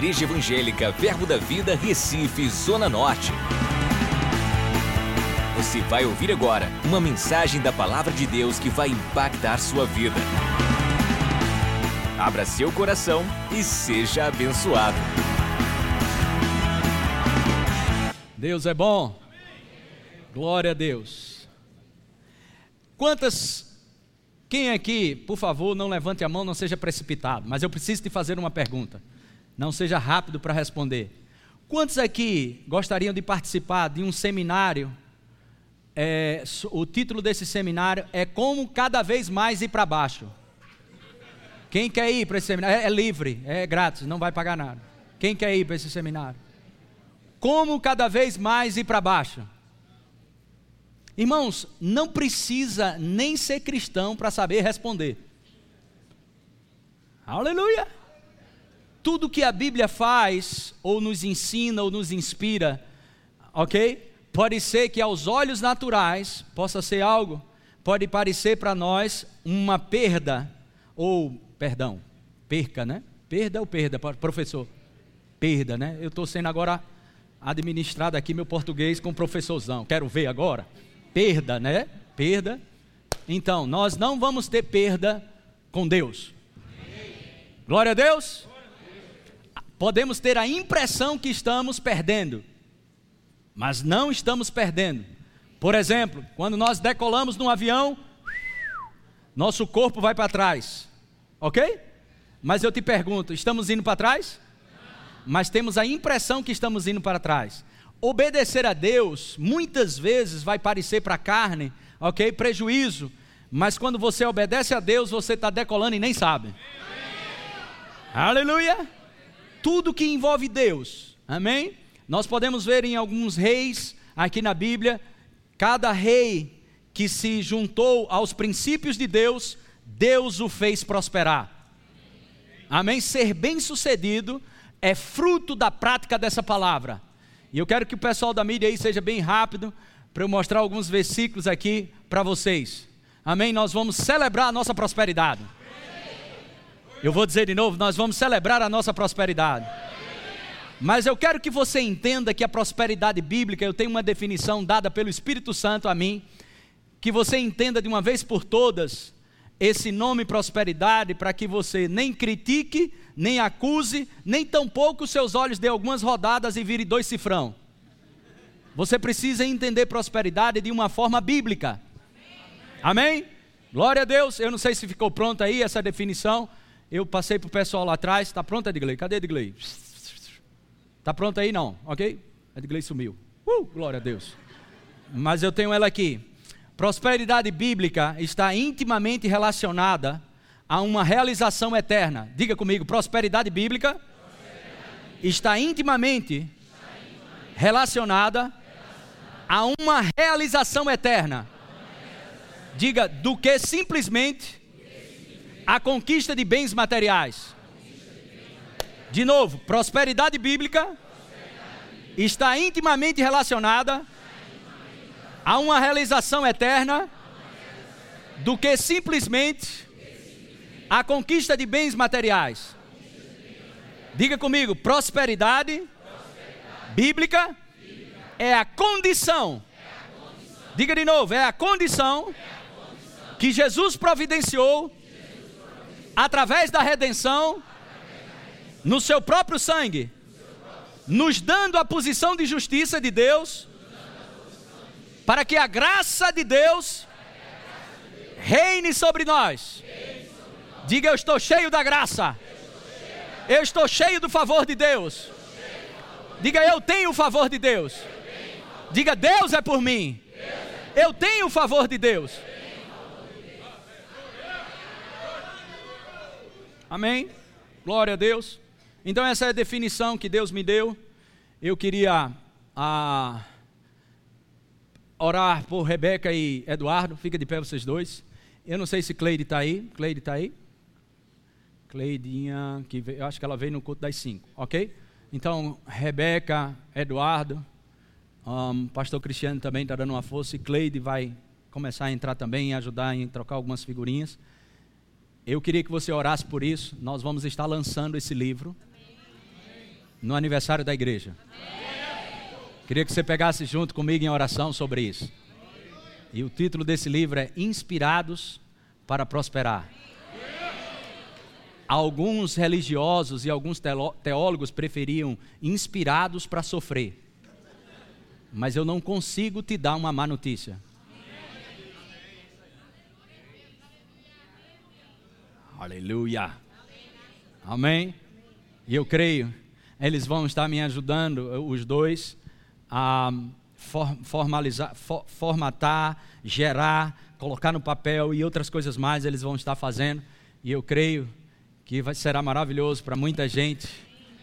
Igreja Evangélica Verbo da Vida, Recife, Zona Norte. Você vai ouvir agora uma mensagem da Palavra de Deus que vai impactar sua vida. Abra seu coração e seja abençoado. Deus é bom. Glória a Deus. Quantas. Quem aqui, por favor, não levante a mão, não seja precipitado, mas eu preciso te fazer uma pergunta. Não seja rápido para responder. Quantos aqui gostariam de participar de um seminário? É, o título desse seminário é Como Cada Vez Mais Ir para Baixo. Quem quer ir para esse seminário? É, é livre, é grátis, não vai pagar nada. Quem quer ir para esse seminário? Como cada vez mais ir para baixo? Irmãos, não precisa nem ser cristão para saber responder. Aleluia! Tudo que a Bíblia faz, ou nos ensina, ou nos inspira, ok? Pode ser que aos olhos naturais possa ser algo, pode parecer para nós uma perda, ou, perdão, perca, né? Perda ou perda, professor? Perda, né? Eu estou sendo agora administrado aqui meu português com professorzão. Quero ver agora perda, né? Perda. Então, nós não vamos ter perda com Deus. Glória a Deus. Podemos ter a impressão que estamos perdendo, mas não estamos perdendo. Por exemplo, quando nós decolamos num avião, nosso corpo vai para trás, ok? Mas eu te pergunto: estamos indo para trás? Mas temos a impressão que estamos indo para trás. Obedecer a Deus muitas vezes vai parecer para a carne, ok? Prejuízo. Mas quando você obedece a Deus, você está decolando e nem sabe. Aleluia! Tudo que envolve Deus, amém? Nós podemos ver em alguns reis aqui na Bíblia, cada rei que se juntou aos princípios de Deus, Deus o fez prosperar. Amém? Ser bem sucedido é fruto da prática dessa palavra. E eu quero que o pessoal da mídia aí seja bem rápido para eu mostrar alguns versículos aqui para vocês. Amém? Nós vamos celebrar a nossa prosperidade. Eu vou dizer de novo, nós vamos celebrar a nossa prosperidade. Mas eu quero que você entenda que a prosperidade bíblica, eu tenho uma definição dada pelo Espírito Santo a mim, que você entenda de uma vez por todas esse nome prosperidade para que você nem critique, nem acuse, nem tampouco seus olhos dê algumas rodadas e vire dois cifrão. Você precisa entender prosperidade de uma forma bíblica. Amém? Glória a Deus. Eu não sei se ficou pronta aí essa definição. Eu passei para o pessoal lá atrás. Está pronta, Edgley? Cadê Edgley? Está pronta aí? Não, ok? Edgley sumiu. Uh, glória a Deus. Mas eu tenho ela aqui. Prosperidade bíblica está intimamente relacionada a uma realização eterna. Diga comigo, prosperidade bíblica, está intimamente, relacionada a uma realização eterna. Diga, do que simplesmente a conquista de bens materiais. De novo, prosperidade bíblica está intimamente relacionada Há uma realização eterna do que simplesmente a conquista de bens materiais. Diga comigo, prosperidade, bíblica, é a condição. Diga de novo, é a condição que Jesus providenciou através da redenção no seu próprio sangue, nos dando a posição de justiça de Deus para que a graça de Deus reine sobre nós. Diga: Eu estou cheio da graça. Eu estou cheio do favor de Deus. Diga: Eu tenho o favor de Deus. Diga: Deus é por mim. Eu tenho o favor de Deus. Amém? Glória a Deus. Então, essa é a definição que Deus me deu. Eu queria. Ah, orar por Rebeca e Eduardo. Fica de pé vocês dois. Eu não sei se Cleide está aí. Cleide está aí? Cleidinha, que veio, eu acho que ela veio no culto das cinco, ok? Então, Rebeca, Eduardo, um, pastor Cristiano também está dando uma força e Cleide vai começar a entrar também e ajudar em trocar algumas figurinhas. Eu queria que você orasse por isso. Nós vamos estar lançando esse livro. no aniversário da igreja. Queria que você pegasse junto comigo em oração sobre isso. E o título desse livro é Inspirados para Prosperar. Alguns religiosos e alguns teólogos preferiam inspirados para sofrer. Mas eu não consigo te dar uma má notícia. Aleluia. Amém. E eu creio, eles vão estar me ajudando, os dois, a formalizar, formatar, gerar, colocar no papel e outras coisas mais eles vão estar fazendo. E eu creio que vai, será maravilhoso para muita gente.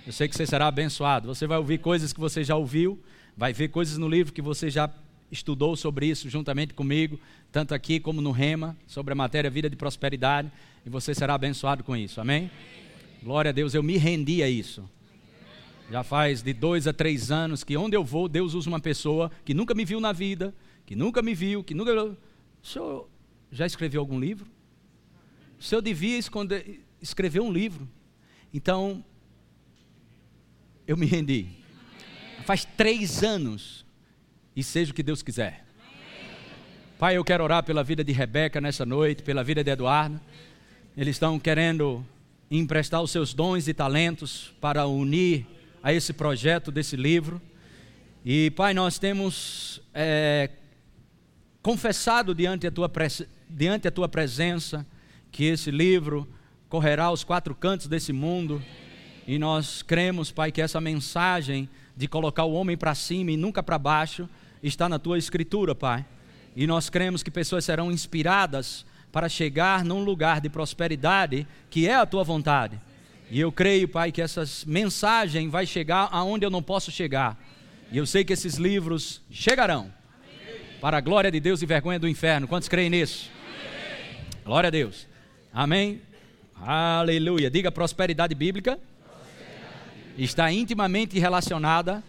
Eu sei que você será abençoado. Você vai ouvir coisas que você já ouviu, vai ver coisas no livro que você já estudou sobre isso juntamente comigo, tanto aqui como no Rema, sobre a matéria vida de prosperidade, e você será abençoado com isso. Amém? Glória a Deus, eu me rendi a isso. Já faz de dois a três anos que onde eu vou, Deus usa uma pessoa que nunca me viu na vida, que nunca me viu, que nunca. O senhor já escreveu algum livro? O senhor devia esconder, escrever um livro. Então, eu me rendi. Faz três anos, e seja o que Deus quiser. Pai, eu quero orar pela vida de Rebeca nessa noite, pela vida de Eduardo. Eles estão querendo emprestar os seus dons e talentos para unir a esse projeto desse livro. E, Pai, nós temos é, confessado diante a, tua diante a tua presença que esse livro correrá aos quatro cantos desse mundo. E nós cremos, Pai, que essa mensagem de colocar o homem para cima e nunca para baixo está na tua escritura, Pai. E nós cremos que pessoas serão inspiradas para chegar num lugar de prosperidade que é a tua vontade. E eu creio, Pai, que essa mensagem vai chegar aonde eu não posso chegar. E eu sei que esses livros chegarão para a glória de Deus e vergonha do inferno. Quantos creem nisso? Glória a Deus. Amém. Aleluia. Diga prosperidade bíblica. Está intimamente relacionada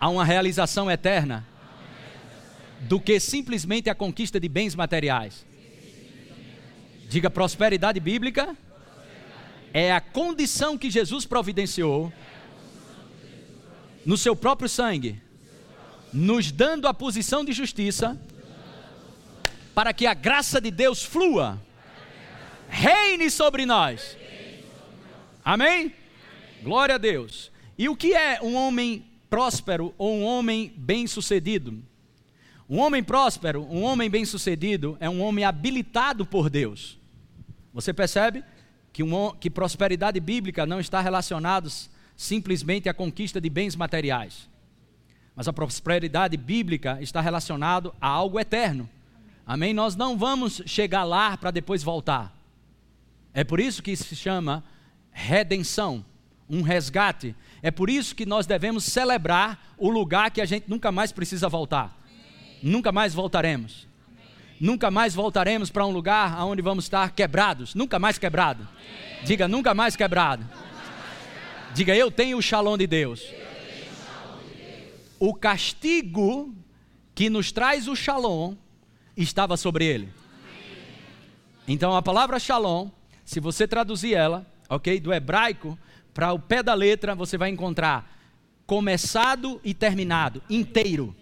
a uma realização eterna do que simplesmente a conquista de bens materiais. Diga prosperidade bíblica é a condição que Jesus providenciou no seu próprio sangue, nos dando a posição de justiça para que a graça de Deus flua, reine sobre nós. Amém? Glória a Deus. E o que é um homem próspero ou um homem bem-sucedido? Um homem próspero, um homem bem-sucedido, é um homem habilitado por Deus. Você percebe que, um, que prosperidade bíblica não está relacionada simplesmente à conquista de bens materiais. Mas a prosperidade bíblica está relacionada a algo eterno. Amém? Nós não vamos chegar lá para depois voltar. É por isso que se chama redenção, um resgate. É por isso que nós devemos celebrar o lugar que a gente nunca mais precisa voltar nunca mais voltaremos. Nunca mais voltaremos para um lugar onde vamos estar quebrados. Nunca mais quebrado. Diga, nunca mais quebrado. Diga, eu tenho o shalom de Deus. O castigo que nos traz o shalom estava sobre ele. Então a palavra shalom, se você traduzir ela, ok, do hebraico para o pé da letra, você vai encontrar começado e terminado, inteiro.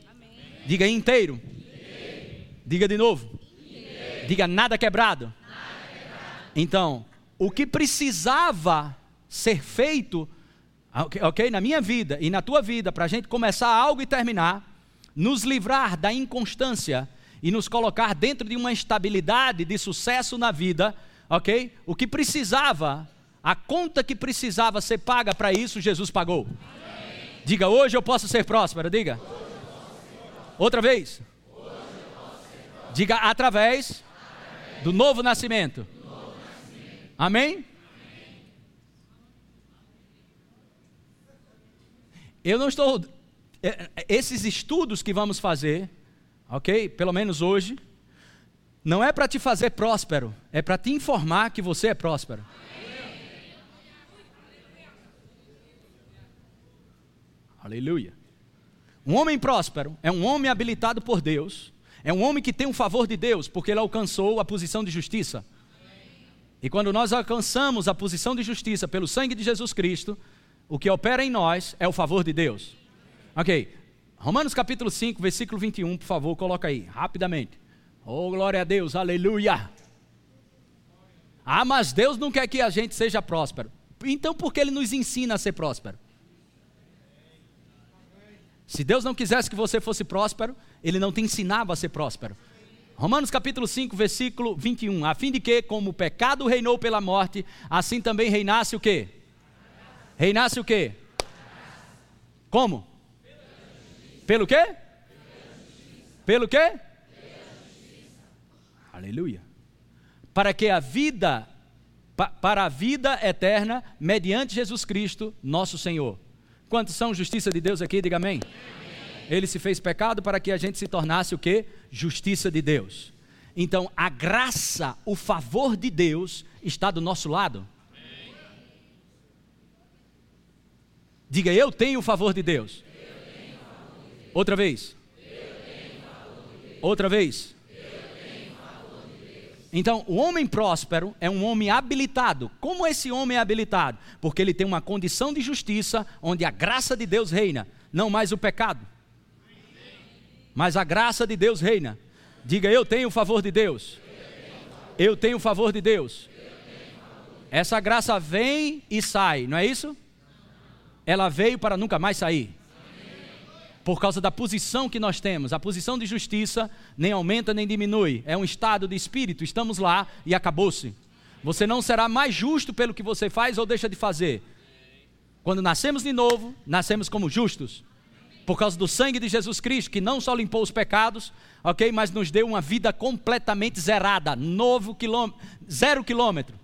Diga inteiro. inteiro. Diga de novo. Inteiro. Diga nada quebrado. nada quebrado. Então, o que precisava ser feito, ok, na minha vida e na tua vida, para a gente começar algo e terminar, nos livrar da inconstância e nos colocar dentro de uma estabilidade de sucesso na vida, ok? O que precisava, a conta que precisava ser paga para isso, Jesus pagou. Amém. Diga, hoje eu posso ser próspero, diga. Hoje Outra vez. Diga através, do novo nascimento. Amém? Eu não estou. É, é, esses estudos que vamos fazer, ok? Pelo menos hoje, não é para te fazer próspero, é para te informar que você é próspero. Aleluia. Um homem próspero é um homem habilitado por Deus, é um homem que tem o um favor de Deus, porque ele alcançou a posição de justiça. E quando nós alcançamos a posição de justiça pelo sangue de Jesus Cristo, o que opera em nós é o favor de Deus. Ok. Romanos capítulo 5, versículo 21, por favor, coloca aí, rapidamente. Oh, glória a Deus, aleluia. Ah, mas Deus não quer que a gente seja próspero. Então por que Ele nos ensina a ser próspero? Se Deus não quisesse que você fosse próspero, Ele não te ensinava a ser próspero. Romanos capítulo 5, versículo 21. A fim de que, como o pecado reinou pela morte, assim também reinasse o quê? Reinasse o quê? Como? Pelo quê? Pelo quê? Aleluia. Para que a vida, para a vida eterna, mediante Jesus Cristo, nosso Senhor. Quantos são justiça de Deus aqui? Diga amém. Ele se fez pecado para que a gente se tornasse o que? Justiça de Deus. Então, a graça, o favor de Deus está do nosso lado. Diga, eu tenho o favor de Deus. Outra vez. Outra vez. Então, o homem próspero é um homem habilitado. Como esse homem é habilitado? Porque ele tem uma condição de justiça onde a graça de Deus reina, não mais o pecado. Mas a graça de Deus reina. Diga, eu tenho o favor de Deus. Eu tenho o favor de Deus. Essa graça vem e sai, não é isso? Ela veio para nunca mais sair por causa da posição que nós temos. A posição de justiça nem aumenta nem diminui, é um estado de espírito. Estamos lá e acabou-se. Você não será mais justo pelo que você faz ou deixa de fazer. Quando nascemos de novo, nascemos como justos. Por causa do sangue de Jesus Cristo, que não só limpou os pecados, ok, mas nos deu uma vida completamente zerada, novo quilômetro, zero quilômetro,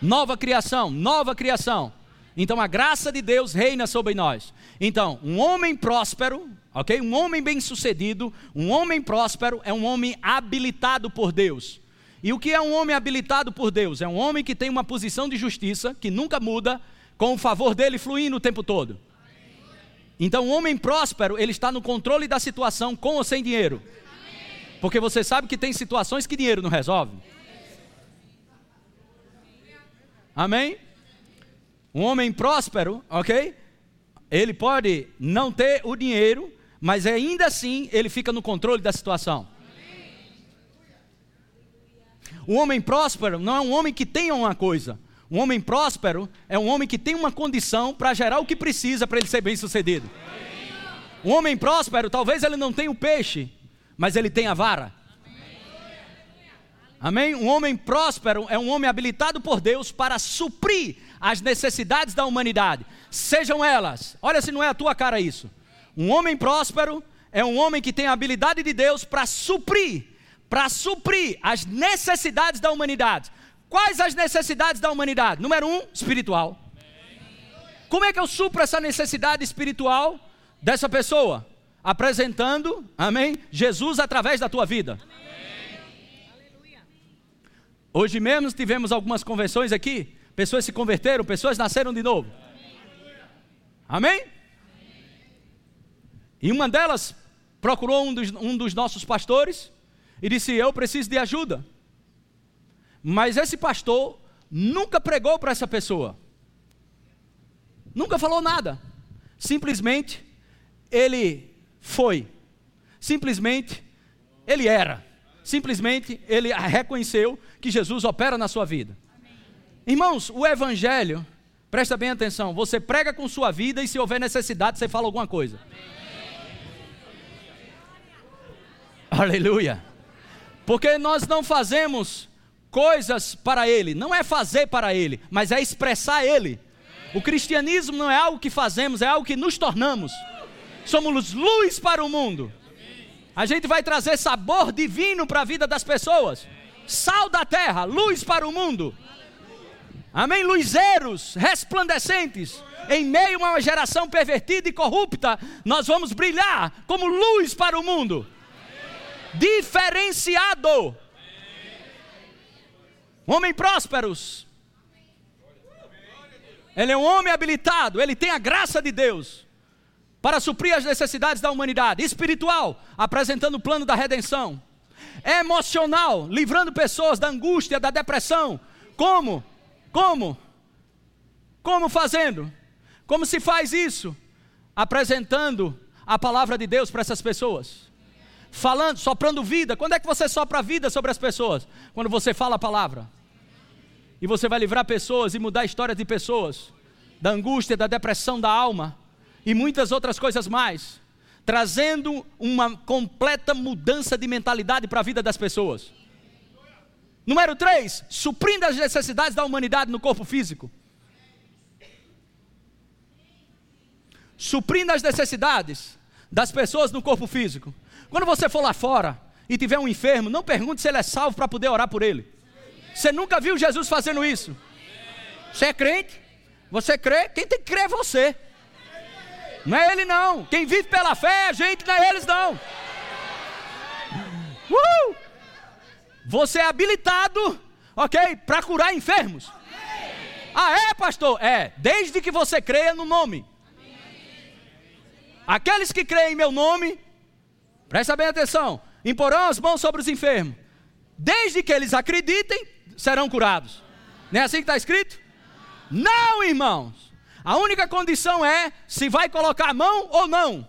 nova criação, nova criação. Então a graça de Deus reina sobre nós. Então, um homem próspero, ok? Um homem bem-sucedido, um homem próspero é um homem habilitado por Deus. E o que é um homem habilitado por Deus? É um homem que tem uma posição de justiça, que nunca muda, com o favor dele fluindo o tempo todo. Então, um homem próspero, ele está no controle da situação com ou sem dinheiro. Porque você sabe que tem situações que dinheiro não resolve. Amém? Um homem próspero, ok? Ele pode não ter o dinheiro, mas ainda assim ele fica no controle da situação. Um homem próspero não é um homem que tenha uma coisa. Um homem próspero é um homem que tem uma condição para gerar o que precisa para ele ser bem sucedido. Um homem próspero, talvez ele não tenha o peixe, mas ele tem a vara. Amém? Um homem próspero é um homem habilitado por Deus para suprir as necessidades da humanidade, sejam elas, olha se não é a tua cara isso. Um homem próspero é um homem que tem a habilidade de Deus para suprir, para suprir as necessidades da humanidade. Quais as necessidades da humanidade? Número um, espiritual. Como é que eu supro essa necessidade espiritual dessa pessoa? Apresentando, amém, Jesus através da tua vida. Hoje mesmo tivemos algumas convenções aqui, pessoas se converteram, pessoas nasceram de novo. Amém? E uma delas procurou um dos, um dos nossos pastores e disse: Eu preciso de ajuda. Mas esse pastor nunca pregou para essa pessoa, nunca falou nada. Simplesmente ele foi, simplesmente ele era, simplesmente ele reconheceu que Jesus opera na sua vida. Irmãos, o Evangelho, presta bem atenção, você prega com sua vida e se houver necessidade, você fala alguma coisa. Aleluia. Porque nós não fazemos coisas para Ele, não é fazer para Ele, mas é expressar Ele. O cristianismo não é algo que fazemos, é algo que nos tornamos. Somos luz para o mundo. A gente vai trazer sabor divino para a vida das pessoas sal da terra, luz para o mundo. Amém? Luzeiros resplandecentes. Em meio a uma geração pervertida e corrupta, nós vamos brilhar como luz para o mundo. Diferenciado. Homem prósperos. Ele é um homem habilitado, ele tem a graça de Deus para suprir as necessidades da humanidade, espiritual, apresentando o plano da redenção emocional, livrando pessoas da angústia, da depressão. Como? Como? Como fazendo? Como se faz isso? Apresentando a palavra de Deus para essas pessoas. Falando, soprando vida. Quando é que você sopra vida sobre as pessoas? Quando você fala a palavra. E você vai livrar pessoas e mudar a história de pessoas, da angústia, da depressão da alma e muitas outras coisas mais, trazendo uma completa mudança de mentalidade para a vida das pessoas. Número 3, suprindo as necessidades da humanidade no corpo físico. Suprindo as necessidades das pessoas no corpo físico. Quando você for lá fora e tiver um enfermo, não pergunte se ele é salvo para poder orar por ele. Você nunca viu Jesus fazendo isso? Você é crente? Você crê? Quem tem que crer é você. Não é ele não. Quem vive pela fé é a gente, não é eles não. Uh! Você é habilitado, ok, para curar enfermos. Ah, é, pastor? É, desde que você creia no nome. Aqueles que creem em meu nome, presta bem atenção, imporão as mãos sobre os enfermos. Desde que eles acreditem, serão curados. Não é assim que está escrito? Não, irmãos. A única condição é se vai colocar a mão ou não.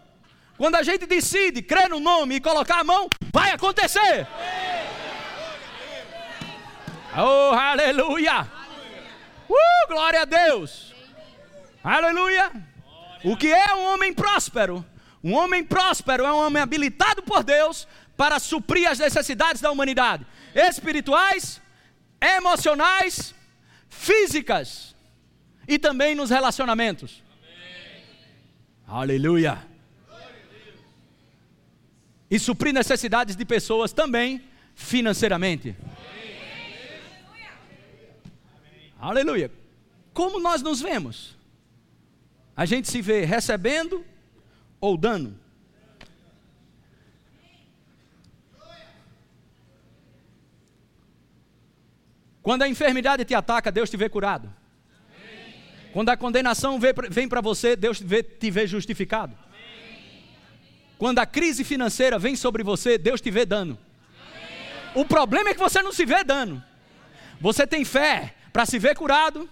Quando a gente decide crer no nome e colocar a mão, vai acontecer. Oh, aleluia! Uh, glória a Deus! Aleluia! O que é um homem próspero? Um homem próspero é um homem habilitado por Deus para suprir as necessidades da humanidade, espirituais, emocionais, físicas e também nos relacionamentos. Aleluia! E suprir necessidades de pessoas também financeiramente. Aleluia. Como nós nos vemos? A gente se vê recebendo ou dando? Quando a enfermidade te ataca, Deus te vê curado. Quando a condenação vem para você, Deus te vê justificado. Quando a crise financeira vem sobre você, Deus te vê dando. O problema é que você não se vê dando. Você tem fé, para se ver curado,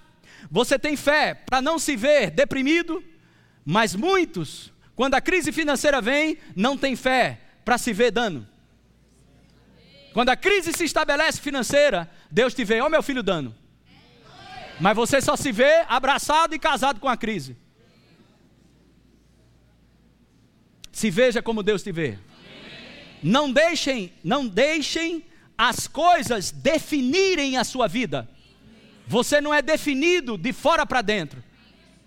você tem fé para não se ver deprimido, mas muitos, quando a crise financeira vem, não tem fé para se ver dano. Quando a crise se estabelece financeira, Deus te vê, ó oh, meu filho dano. Mas você só se vê abraçado e casado com a crise. Se veja como Deus te vê. Não deixem, não deixem as coisas definirem a sua vida. Você não é definido de fora para dentro.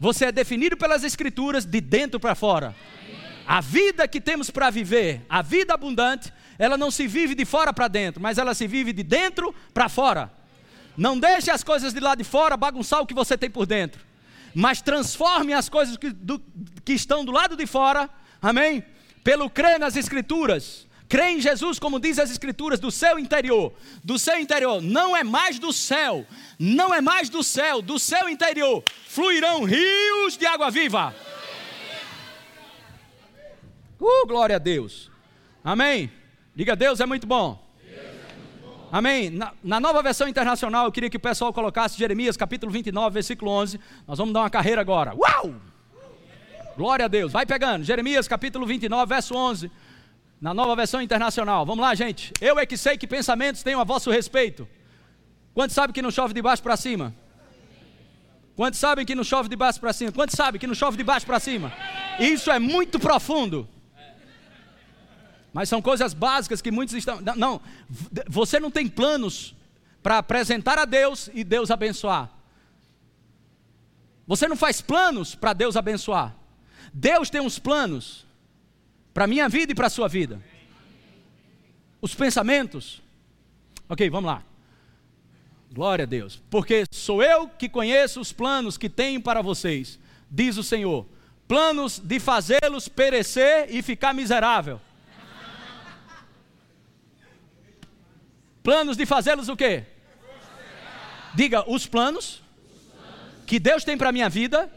Você é definido pelas Escrituras de dentro para fora. A vida que temos para viver, a vida abundante, ela não se vive de fora para dentro, mas ela se vive de dentro para fora. Não deixe as coisas de lá de fora bagunçar o que você tem por dentro, mas transforme as coisas que, do, que estão do lado de fora, amém? Pelo crer nas Escrituras, crê em Jesus, como diz as Escrituras, do seu interior. Do seu interior, não é mais do céu, não é mais do céu, do seu interior fluirão rios de água viva. Uh, glória a Deus. Amém. Diga, Deus é muito bom. Amém. Na, na, nova versão internacional, eu queria que o pessoal colocasse Jeremias capítulo 29, versículo 11. Nós vamos dar uma carreira agora. Uau! Glória a Deus. Vai pegando. Jeremias capítulo 29, verso 11 na nova versão internacional. Vamos lá, gente. Eu é que sei que pensamentos tenho a vosso respeito. Quantos sabem que não chove de baixo para cima? Quantos sabem que não chove de baixo para cima? Quantos sabem que não chove de baixo para cima? Isso é muito profundo. Mas são coisas básicas que muitos estão. Não, você não tem planos para apresentar a Deus e Deus abençoar. Você não faz planos para Deus abençoar. Deus tem uns planos para minha vida e para a sua vida. Os pensamentos. Ok, vamos lá. Glória a Deus. Porque sou eu que conheço os planos que tenho para vocês, diz o Senhor. Planos de fazê-los perecer e ficar miserável. Planos de fazê-los o quê? Diga, os planos que Deus tem para a minha vida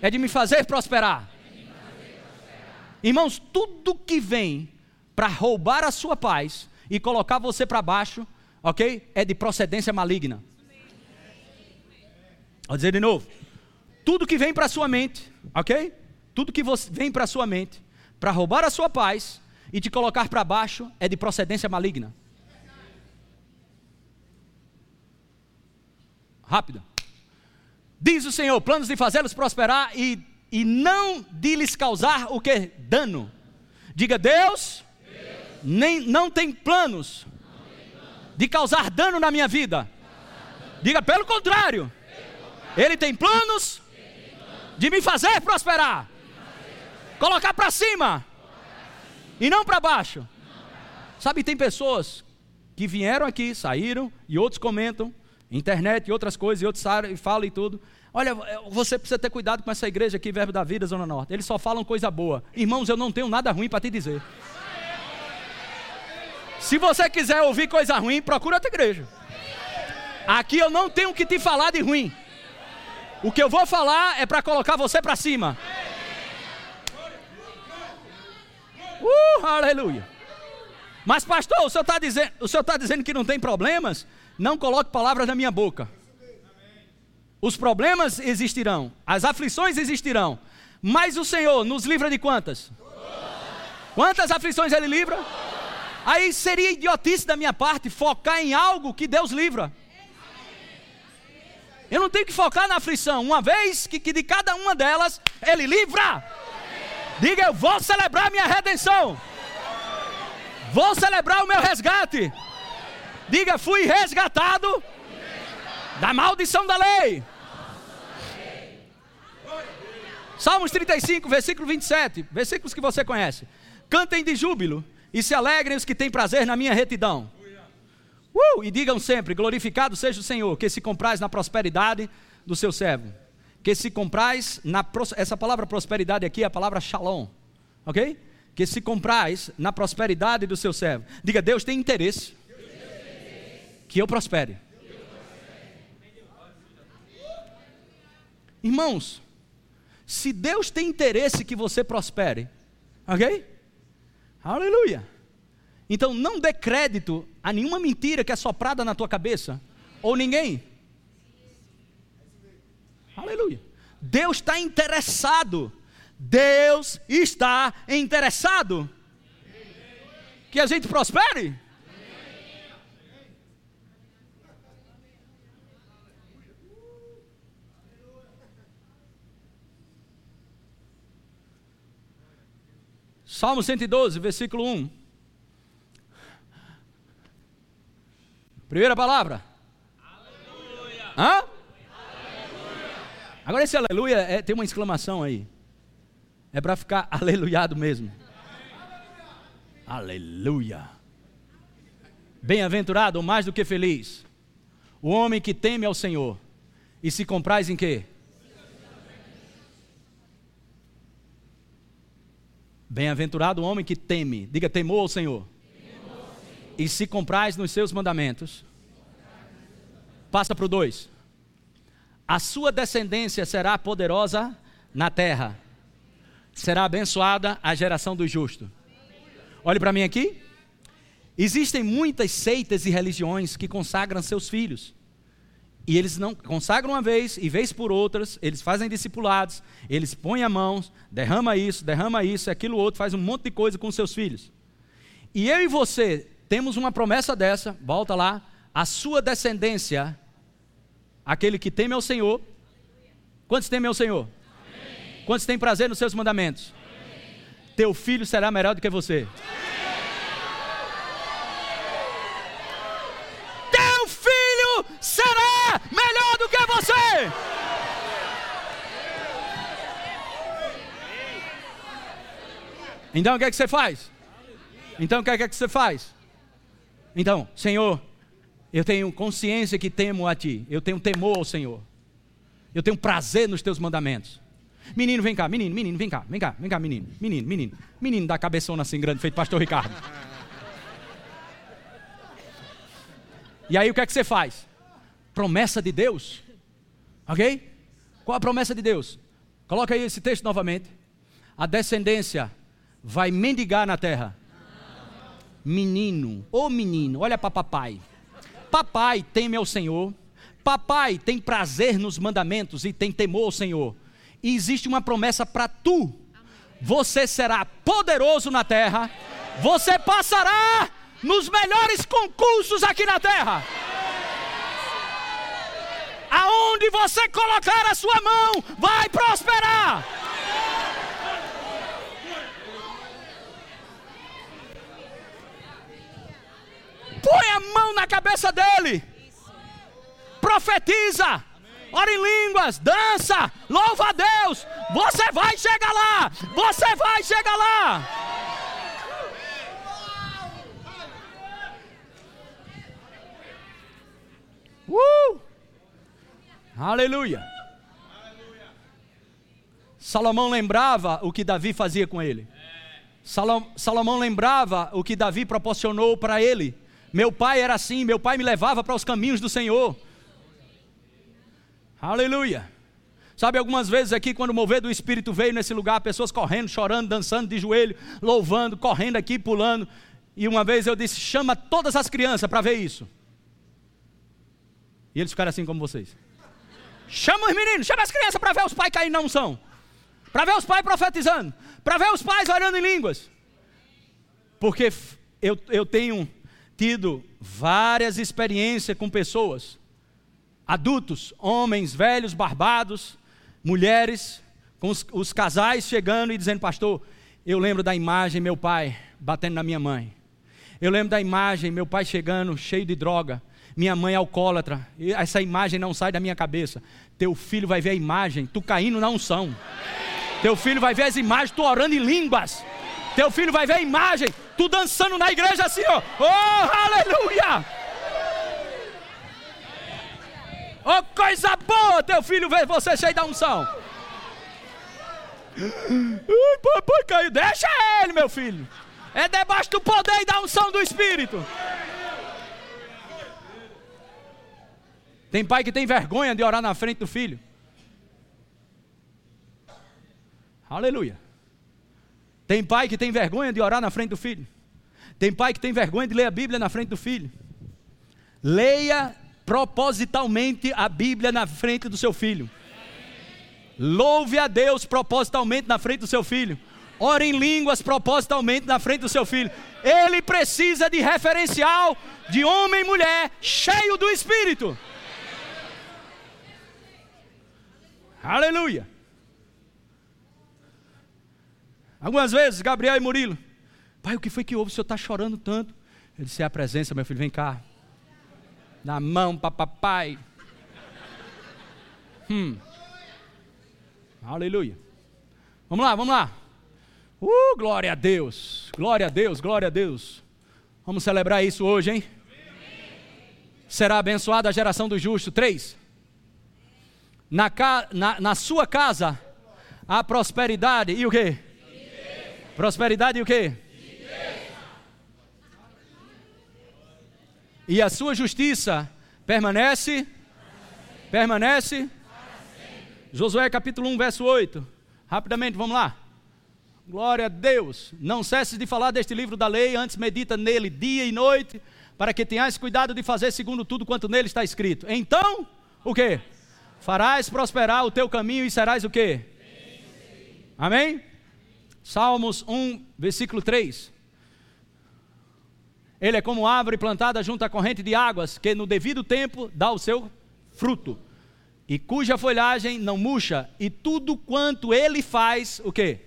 é de me fazer prosperar. Irmãos, tudo que vem para roubar a sua paz e colocar você para baixo, ok? É de procedência maligna. Vou dizer de novo. tudo que vem para a sua mente, ok? Tudo que vem para a sua mente para roubar a sua paz e te colocar para baixo é de procedência maligna. Rápido. Diz o Senhor: planos de fazê-los prosperar e, e não de lhes causar o que? Dano. Diga, Deus, Deus. Nem, não tem planos de causar dano na minha vida. Diga, pelo contrário, Ele tem planos de me fazer prosperar, colocar para cima e não para baixo. Sabe, tem pessoas que vieram aqui, saíram e outros comentam internet e outras coisas, e outros falam e tudo. Olha, você precisa ter cuidado com essa igreja aqui, Verbo da Vida, Zona Norte. Eles só falam coisa boa. Irmãos, eu não tenho nada ruim para te dizer. Se você quiser ouvir coisa ruim, procura outra igreja. Aqui eu não tenho que te falar de ruim. O que eu vou falar é para colocar você para cima. Uh, aleluia. Mas pastor, o senhor está dizendo, tá dizendo que não tem problemas? não coloque palavras na minha boca. Os problemas existirão, as aflições existirão, mas o Senhor nos livra de quantas? Quantas aflições Ele livra? Aí seria idiotice da minha parte focar em algo que Deus livra. Eu não tenho que focar na aflição, uma vez que, que de cada uma delas Ele livra. Diga, eu vou celebrar minha redenção, vou celebrar o meu resgate. Diga, fui resgatado da maldição da lei. Salmos 35, versículo 27, versículos que você conhece. Cantem de júbilo e se alegrem os que têm prazer na minha retidão. Uh, e digam sempre: glorificado seja o Senhor, que se comprais na prosperidade do seu servo. Que se comprais na essa palavra prosperidade aqui é a palavra shalom, ok? Que se comprais na prosperidade do seu servo. Diga, Deus tem interesse que eu prospere. Irmãos, se Deus tem interesse que você prospere, ok? Aleluia. Então não dê crédito a nenhuma mentira que é soprada na tua cabeça, ou ninguém. Aleluia. Deus está interessado. Deus está interessado. Que a gente prospere. Salmo 112, versículo 1. Primeira palavra. Aleluia. Hã? Aleluia. Agora esse aleluia é, tem uma exclamação aí. É para ficar aleluiado mesmo. Aleluia. Bem-aventurado, mais do que feliz, o homem que teme ao Senhor e se compraz em quê? Bem-aventurado o homem que teme, diga temor ao Senhor. E se comprais nos seus mandamentos. Passa para o 2. A sua descendência será poderosa na terra. Será abençoada a geração do justo. Olhe para mim aqui. Existem muitas seitas e religiões que consagram seus filhos. E eles não consagram uma vez e vez por outras, eles fazem discipulados, eles põem a mão, derrama isso, derrama isso, aquilo outro, faz um monte de coisa com seus filhos. E eu e você temos uma promessa dessa, volta lá, a sua descendência, aquele que teme ao Senhor. Quantos temem ao Senhor? Amém. Quantos têm prazer nos seus mandamentos? Amém. Teu filho será melhor do que você. Amém. será melhor do que você. Então o que é que você faz? Então o que é que você faz? Então, Senhor, eu tenho consciência que temo a Ti, eu tenho temor ao Senhor, eu tenho prazer nos Teus mandamentos. Menino, vem cá, menino, menino, vem cá, vem cá, vem cá, menino, menino, menino, menino da cabeçona assim grande, feito pastor Ricardo. E aí o que é que você faz? Promessa de Deus. Ok? Qual a promessa de Deus? Coloca aí esse texto novamente. A descendência vai mendigar na terra. Menino, ô oh menino, olha para papai. Papai teme ao Senhor. Papai tem prazer nos mandamentos e tem temor ao Senhor. E existe uma promessa para tu. Você será poderoso na terra. Você passará nos melhores concursos aqui na terra. Aonde você colocar a sua mão, vai prosperar. Põe a mão na cabeça dele. Profetiza. Ora em línguas, dança, louva a Deus. Você vai chegar lá. Você vai chegar lá. Uh! Aleluia. Salomão lembrava o que Davi fazia com ele. Salomão lembrava o que Davi proporcionou para ele. Meu pai era assim, meu pai me levava para os caminhos do Senhor. Aleluia. Sabe, algumas vezes aqui, quando o mover do Espírito veio nesse lugar, pessoas correndo, chorando, dançando de joelho, louvando, correndo aqui, pulando. E uma vez eu disse: chama todas as crianças para ver isso. E eles ficaram assim como vocês. Chama os meninos, chama as crianças para ver os pais caindo na unção. Para ver os pais profetizando. Para ver os pais orando em línguas. Porque eu, eu tenho tido várias experiências com pessoas, adultos, homens, velhos, barbados, mulheres, com os, os casais chegando e dizendo: Pastor, eu lembro da imagem meu pai batendo na minha mãe. Eu lembro da imagem meu pai chegando cheio de droga, minha mãe alcoólatra. Essa imagem não sai da minha cabeça. Teu filho vai ver a imagem, tu caindo na unção. Teu filho vai ver as imagens, tu orando em línguas. Teu filho vai ver a imagem, tu dançando na igreja assim, ó. Oh, aleluia! Oh, coisa boa, teu filho vê você cheio da unção. Ai, papai caiu. Deixa ele, meu filho. É debaixo do poder e da unção do Espírito. Tem pai que tem vergonha de orar na frente do filho. Aleluia. Tem pai que tem vergonha de orar na frente do filho. Tem pai que tem vergonha de ler a Bíblia na frente do filho. Leia propositalmente a Bíblia na frente do seu filho. Louve a Deus propositalmente na frente do seu filho. Ore em línguas propositalmente na frente do seu filho. Ele precisa de referencial de homem e mulher cheio do Espírito. Aleluia. Algumas vezes, Gabriel e Murilo, pai, o que foi que houve? O senhor está chorando tanto? Ele disse: é a presença, meu filho, vem cá. Na mão papai. Hum. Aleluia. Vamos lá, vamos lá. Uh, glória a Deus. Glória a Deus, glória a Deus. Vamos celebrar isso hoje, hein? Será abençoada a geração do justo. Três. Na, na, na sua casa há prosperidade e o quê? Prosperidade e o quê? E a sua justiça permanece? Permanece? Josué capítulo 1, verso 8. Rapidamente, vamos lá. Glória a Deus. Não cesses de falar deste livro da lei, antes medita nele dia e noite, para que tenhas cuidado de fazer segundo tudo quanto nele está escrito. Então, o que? Farás prosperar o teu caminho e serás o que? Amém? Salmos 1, versículo 3. Ele é como árvore plantada junto à corrente de águas, que no devido tempo dá o seu fruto, e cuja folhagem não murcha, e tudo quanto ele faz, o quê?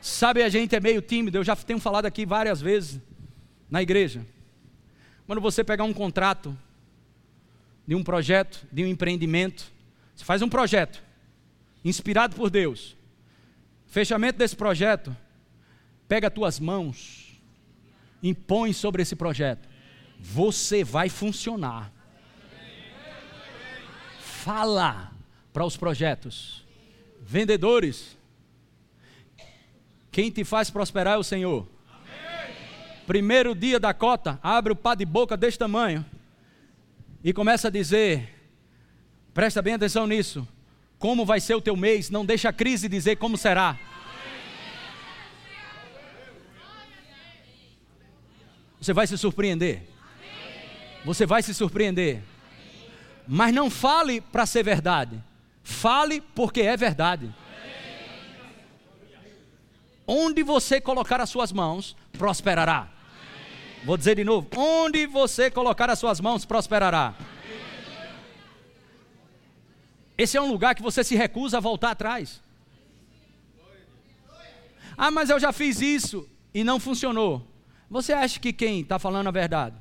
Sabe, a gente é meio tímido, eu já tenho falado aqui várias vezes na igreja. Quando você pegar um contrato de um projeto, de um empreendimento. Você faz um projeto, inspirado por Deus. Fechamento desse projeto, pega as tuas mãos, impõe sobre esse projeto. Você vai funcionar. Fala para os projetos. Vendedores, quem te faz prosperar é o Senhor. Primeiro dia da cota, abre o pá de boca deste tamanho e começa a dizer: presta bem atenção nisso, como vai ser o teu mês, não deixa a crise dizer como será. Você vai se surpreender. Você vai se surpreender. Mas não fale para ser verdade. Fale porque é verdade. Onde você colocar as suas mãos, prosperará. Vou dizer de novo: onde você colocar as suas mãos, prosperará. Esse é um lugar que você se recusa a voltar atrás. Ah, mas eu já fiz isso e não funcionou. Você acha que quem está falando a verdade?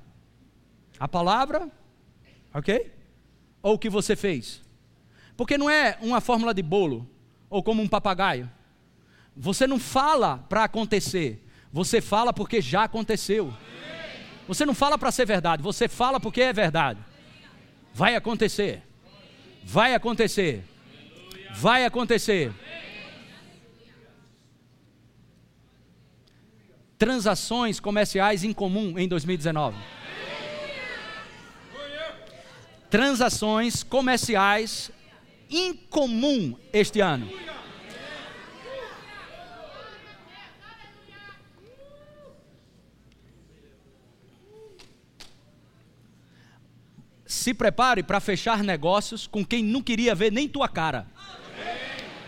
A palavra? Ok? Ou o que você fez? Porque não é uma fórmula de bolo ou como um papagaio. Você não fala para acontecer, você fala porque já aconteceu. Você não fala para ser verdade, você fala porque é verdade. Vai acontecer. Vai acontecer. Vai acontecer. Transações comerciais em comum em 2019. Transações comerciais incomum este ano. Se prepare para fechar negócios com quem não queria ver nem tua cara.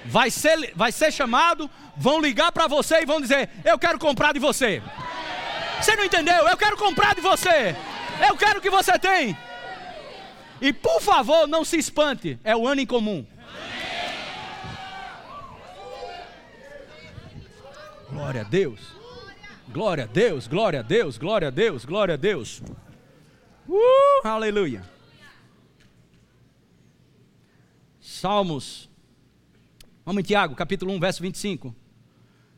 Vai ser, vai ser chamado, vão ligar para você e vão dizer: Eu quero comprar de você. Você não entendeu? Eu quero comprar de você. Eu quero o que você tem. E por favor, não se espante, é o ano em comum. Glória a Deus. Glória a Deus, glória a Deus, glória a Deus, glória a Deus. Uh, aleluia. Salmos. Vamos em Tiago, capítulo 1, verso 25.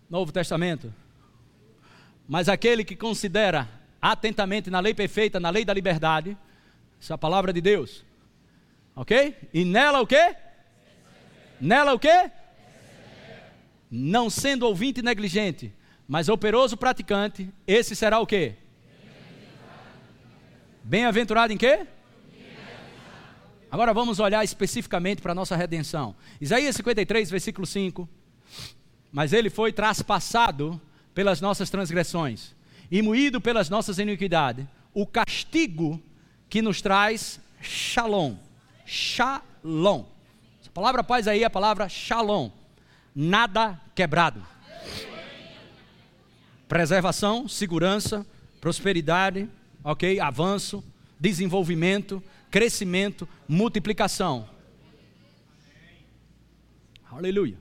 Novo Testamento. Mas aquele que considera atentamente na lei perfeita, na lei da liberdade, essa é a palavra de Deus. Ok? E nela o quê? Nela o quê? Não sendo ouvinte negligente, mas operoso praticante, esse será o quê? Bem-aventurado em quê? Agora vamos olhar especificamente para a nossa redenção. Isaías 53, versículo 5. Mas ele foi traspassado pelas nossas transgressões e moído pelas nossas iniquidades. O castigo que nos traz shalom. Shalom. A palavra paz aí é a palavra shalom. Nada quebrado. Preservação, segurança, prosperidade, ok? Avanço, desenvolvimento, crescimento, multiplicação. Aleluia.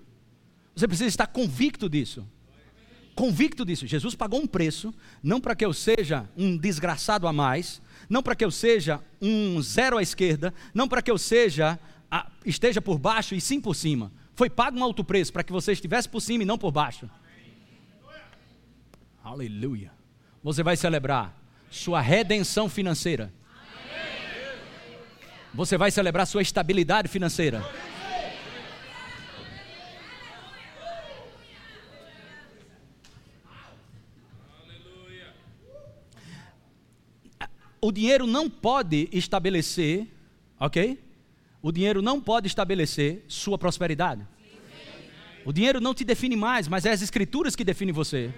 Você precisa estar convicto disso. Convicto disso. Jesus pagou um preço, não para que eu seja um desgraçado a mais, não para que eu seja um zero à esquerda, não para que eu seja esteja por baixo e sim por cima. Foi pago um alto preço para que você estivesse por cima e não por baixo. Aleluia. Você vai celebrar sua redenção financeira. Você vai celebrar sua estabilidade financeira. O dinheiro não pode estabelecer, ok? O dinheiro não pode estabelecer sua prosperidade. O dinheiro não te define mais, mas é as escrituras que definem você.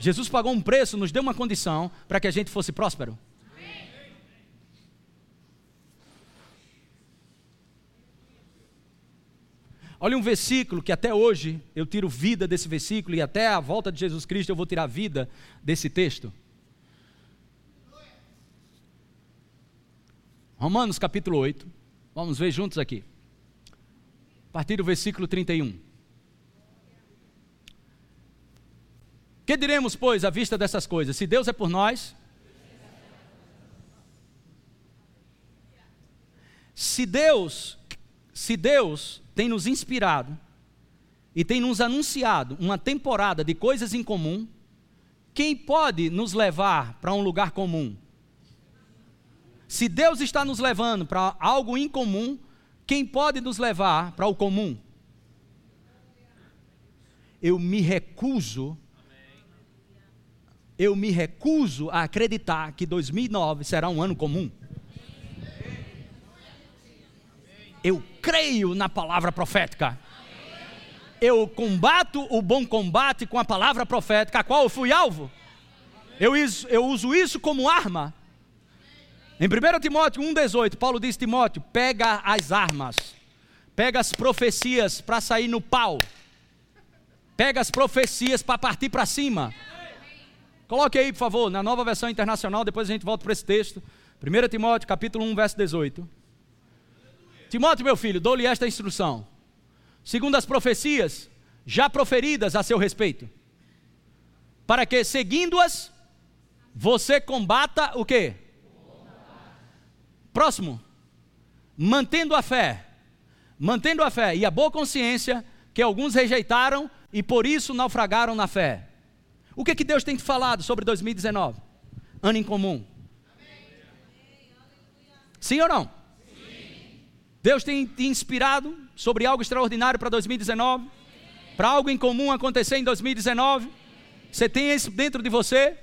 Jesus pagou um preço, nos deu uma condição para que a gente fosse próspero. Olha um versículo que até hoje eu tiro vida desse versículo e até a volta de Jesus Cristo eu vou tirar vida desse texto. Romanos capítulo 8. Vamos ver juntos aqui. A partir do versículo 31. Que diremos, pois, à vista dessas coisas? Se Deus é por nós, se Deus, se Deus tem nos inspirado e tem nos anunciado uma temporada de coisas em comum, quem pode nos levar para um lugar comum? Se Deus está nos levando para algo incomum, quem pode nos levar para o comum? Eu me recuso eu me recuso a acreditar que 2009 será um ano comum. Eu creio na palavra profética. Eu combato o bom combate com a palavra profética, a qual eu fui alvo. Eu, eu uso isso como arma. Em 1 Timóteo 1,18, Paulo diz: Timóteo, pega as armas, pega as profecias para sair no pau, pega as profecias para partir para cima. Coloque aí, por favor, na nova versão internacional, depois a gente volta para esse texto. 1 Timóteo, capítulo 1, verso 18. Timóteo, meu filho, dou-lhe esta instrução. Segundo as profecias já proferidas a seu respeito, para que, seguindo-as, você combata o quê? Próximo. Mantendo a fé. Mantendo a fé e a boa consciência que alguns rejeitaram e por isso naufragaram na fé. O que, que Deus tem falado sobre 2019? Ano em comum. Sim ou não? Sim. Deus tem te inspirado sobre algo extraordinário para 2019? Para algo em comum acontecer em 2019? Você tem isso dentro de você?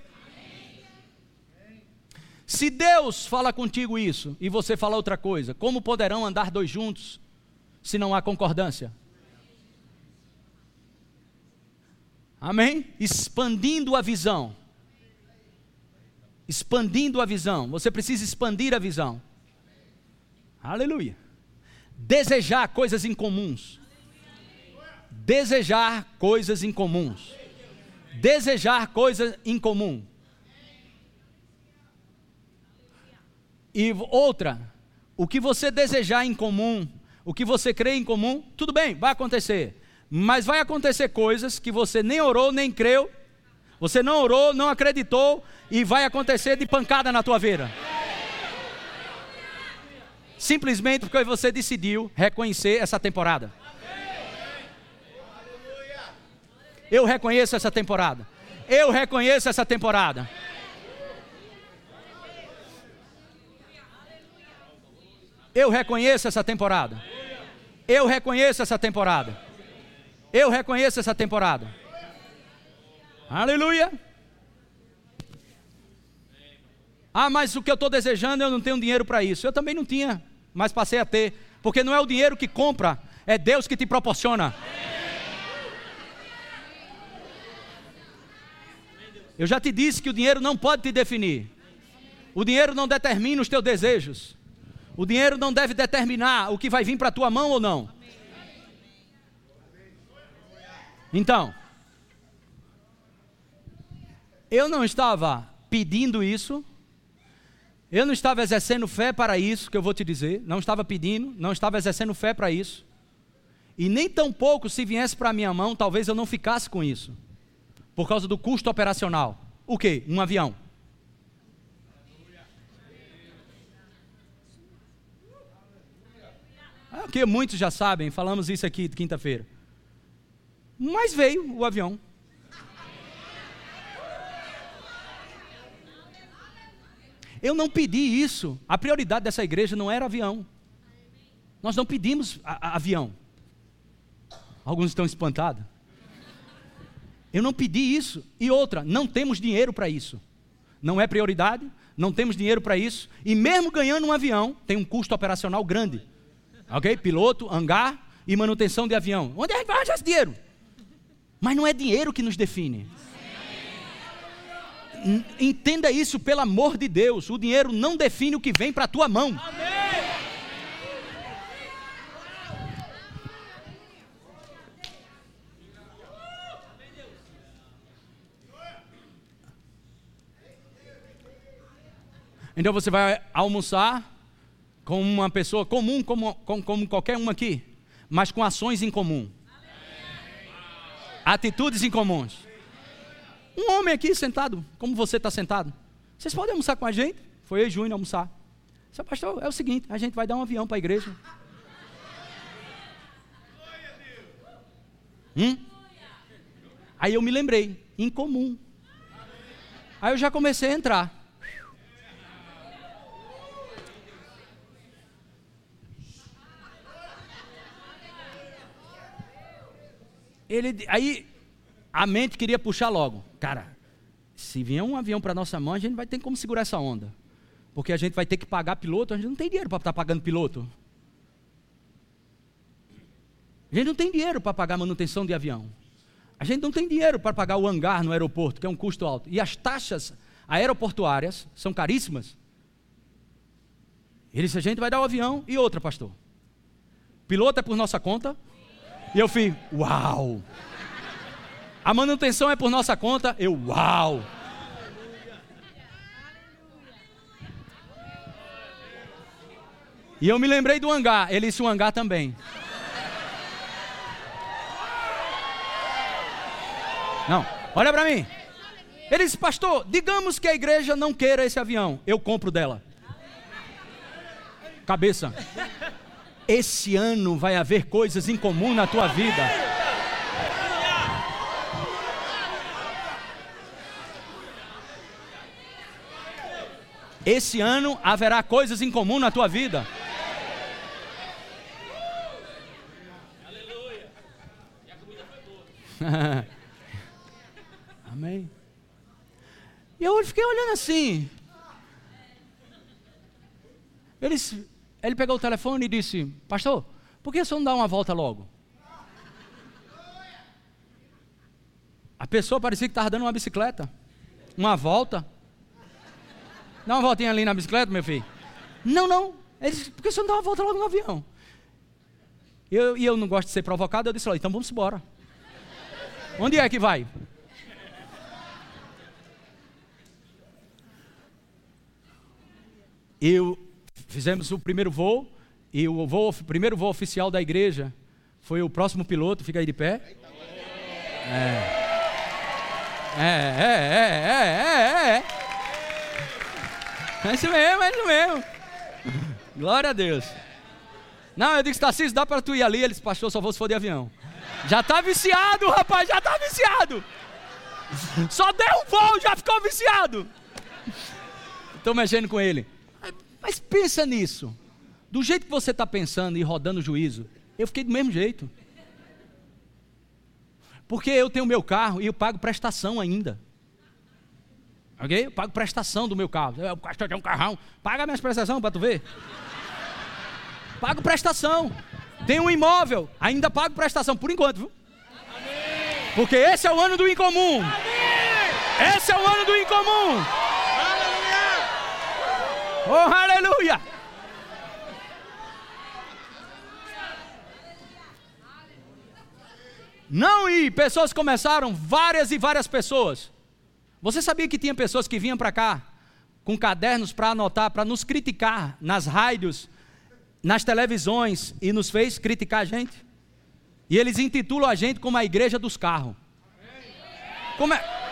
Se Deus fala contigo isso e você fala outra coisa, como poderão andar dois juntos se não há concordância? Amém? Expandindo a visão. Expandindo a visão. Você precisa expandir a visão. Aleluia. Desejar coisas incomuns. Desejar coisas incomuns. Desejar coisas incomum. E outra, o que você desejar em comum, o que você crê em comum, tudo bem, vai acontecer. Mas vai acontecer coisas que você nem orou, nem creu, você não orou, não acreditou, e vai acontecer de pancada na tua veira. Simplesmente porque você decidiu reconhecer essa temporada. Eu reconheço essa temporada. Eu reconheço essa temporada. Eu reconheço essa temporada. Eu reconheço essa temporada. Eu reconheço essa temporada. Aleluia. Ah, mas o que eu estou desejando, eu não tenho dinheiro para isso. Eu também não tinha, mas passei a ter. Porque não é o dinheiro que compra, é Deus que te proporciona. Eu já te disse que o dinheiro não pode te definir. O dinheiro não determina os teus desejos. O dinheiro não deve determinar o que vai vir para a tua mão ou não. Então, eu não estava pedindo isso, eu não estava exercendo fé para isso, que eu vou te dizer, não estava pedindo, não estava exercendo fé para isso, e nem tampouco se viesse para minha mão, talvez eu não ficasse com isso, por causa do custo operacional. O que? Um avião. É que muitos já sabem, falamos isso aqui quinta-feira. Mas veio o avião. Eu não pedi isso. A prioridade dessa igreja não era avião. Nós não pedimos a, a, avião. Alguns estão espantados. Eu não pedi isso. E outra, não temos dinheiro para isso. Não é prioridade, não temos dinheiro para isso. E mesmo ganhando um avião, tem um custo operacional grande. Ok? Piloto, hangar e manutenção de avião. Onde é que vai arranjar esse dinheiro? Mas não é dinheiro que nos define. Entenda isso, pelo amor de Deus. O dinheiro não define o que vem para a tua mão. Então você vai almoçar com uma pessoa comum, como, como, como qualquer um aqui, mas com ações em comum. Atitudes incomuns. Um homem aqui sentado, como você está sentado. Vocês podem almoçar com a gente? Foi eu e Júnior almoçar. Seu pastor, é o seguinte, a gente vai dar um avião para a igreja. Hum? Aí eu me lembrei, incomum. Aí eu já comecei a entrar. Ele, aí a mente queria puxar logo. Cara, se vier um avião para nossa mão, a gente vai ter como segurar essa onda. Porque a gente vai ter que pagar piloto, a gente não tem dinheiro para estar tá pagando piloto. A gente não tem dinheiro para pagar manutenção de avião. A gente não tem dinheiro para pagar o hangar no aeroporto, que é um custo alto. E as taxas aeroportuárias, são caríssimas. Ele disse: a gente vai dar o avião e outra, pastor. Piloto é por nossa conta. E eu fui, uau! A manutenção é por nossa conta. Eu, uau! E eu me lembrei do hangar. Ele disse o hangar também. Não, olha para mim. Ele disse, pastor, digamos que a igreja não queira esse avião. Eu compro dela. Cabeça. Esse ano vai haver coisas em comum na tua vida. Esse ano haverá coisas em comum na tua vida. Amém. E eu fiquei olhando assim. Ele, ele pegou o telefone e disse: Pastor, por que você não dá uma volta logo? A pessoa parecia que estava dando uma bicicleta. Uma volta. Dá uma voltinha ali na bicicleta, meu filho. Não, não. Ele disse: Por que você não dá uma volta logo no avião? Eu, e eu não gosto de ser provocado. Eu disse: Então vamos embora. Onde é que vai? Eu fizemos o primeiro voo e o, voo, o primeiro voo oficial da igreja foi o próximo piloto, fica aí de pé. É. É, é, é, é, é, é. É isso mesmo, é isso mesmo. Glória a Deus. Não, eu disse, Tarcísio, dá para tu ir ali? Ele disse, pastor, só vou se for de avião. Já tá viciado, rapaz, já tá viciado. Só deu um voo, já ficou viciado. Estou mexendo com ele. Mas pensa nisso. Do jeito que você está pensando e rodando o juízo, eu fiquei do mesmo jeito. Porque eu tenho meu carro e eu pago prestação ainda. Ok? Eu pago prestação do meu carro. O pastor tem um carrão. Paga minhas prestações para tu ver. Pago prestação. Tem um imóvel, ainda pago prestação, por enquanto, viu? Porque esse é o ano do incomum. Esse é o ano do incomum. Oh, aleluia. Não, e pessoas começaram, várias e várias pessoas. Você sabia que tinha pessoas que vinham para cá com cadernos para anotar, para nos criticar nas rádios, nas televisões e nos fez criticar a gente. E eles intitulam a gente como a igreja dos carros. Como é?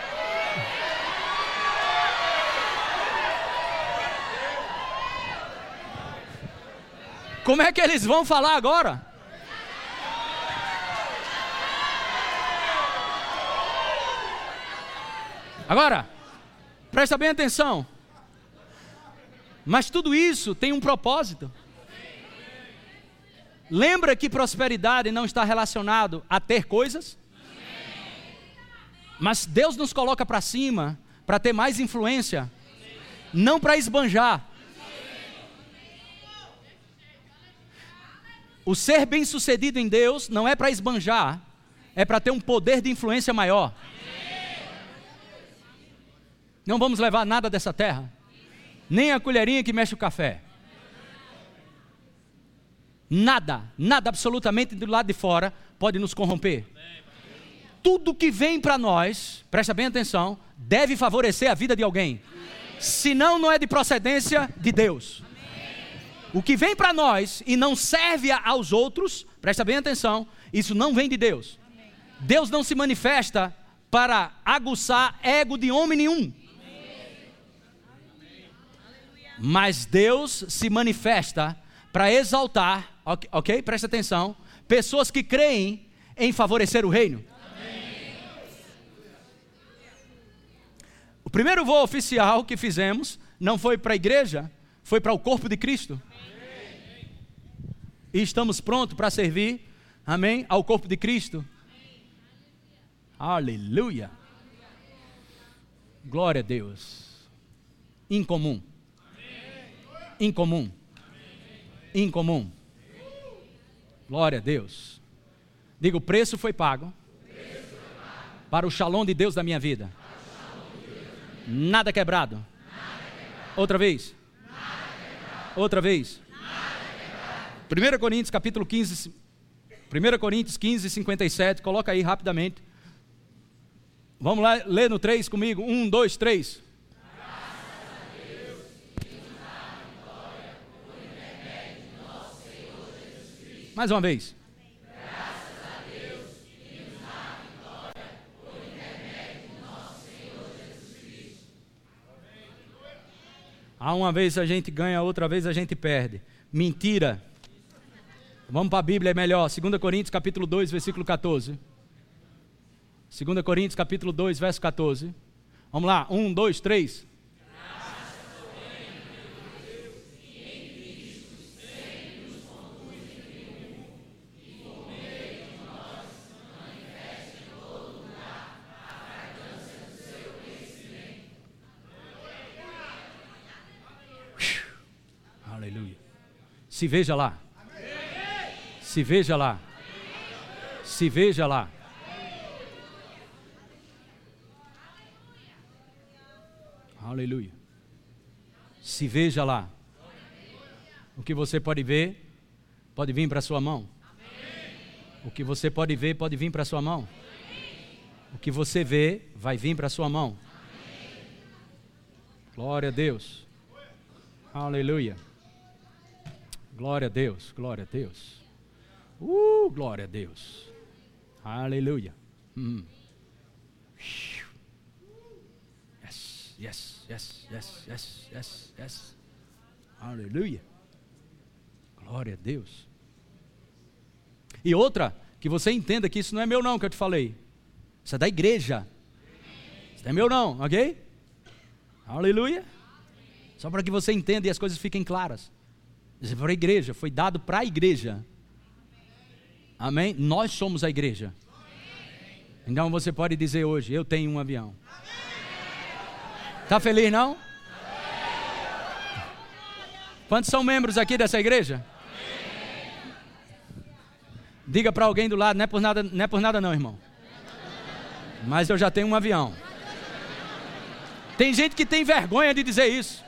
Como é que eles vão falar agora? Agora, presta bem atenção. Mas tudo isso tem um propósito. Lembra que prosperidade não está relacionado a ter coisas? Mas Deus nos coloca para cima para ter mais influência, não para esbanjar. O ser bem-sucedido em Deus não é para esbanjar, é para ter um poder de influência maior. Não vamos levar nada dessa terra, nem a colherinha que mexe o café. Nada, nada absolutamente do lado de fora pode nos corromper. Tudo que vem para nós, presta bem atenção, deve favorecer a vida de alguém. Senão, não é de procedência de Deus. O que vem para nós e não serve aos outros, presta bem atenção, isso não vem de Deus. Deus não se manifesta para aguçar ego de homem nenhum. Mas Deus se manifesta para exaltar Ok, okay? Presta atenção. Pessoas que creem em favorecer o reino. Amém. O primeiro voo oficial que fizemos não foi para a igreja, foi para o corpo de Cristo. E estamos prontos para servir, amém, ao corpo de Cristo. Aleluia. Glória a Deus. Incomum. Incomum. Incomum. Glória a Deus. Diga, o preço foi pago, para o shalom de Deus da minha vida. Nada quebrado. Outra vez. Outra vez. 1 Coríntios capítulo 15. 1 Coríntios 15, 57. Coloca aí rapidamente. Vamos lá, ler no 3 comigo. 1, 2, 3. Mais uma vez. Há uma vez a gente ganha, outra vez a gente perde. Mentira. Vamos para a Bíblia, é melhor. 2 Coríntios capítulo 2, versículo 14. 2 Coríntios capítulo 2, verso 14. Vamos lá, 1, 2, 3. Se veja lá. Se veja lá. Se veja lá. Aleluia. Se veja lá. O que você pode ver, pode vir para sua mão. O que você pode ver, pode vir para sua mão. O que você vê, vai vir para sua mão. Glória a Deus. Aleluia. Glória a Deus, glória a Deus. Uh, glória a Deus. Aleluia. Hum. Yes, yes, yes, yes, yes, yes, yes. Aleluia. Glória a Deus. E outra, que você entenda que isso não é meu não que eu te falei. Isso é da igreja. Isso não é meu não, ok? Aleluia. Só para que você entenda e as coisas fiquem claras para a igreja, foi dado para a igreja. Amém? Nós somos a igreja. Então você pode dizer hoje: Eu tenho um avião. Está feliz não? Quantos são membros aqui dessa igreja? Diga para alguém do lado, não é por nada, não é por nada não, irmão. Mas eu já tenho um avião. Tem gente que tem vergonha de dizer isso.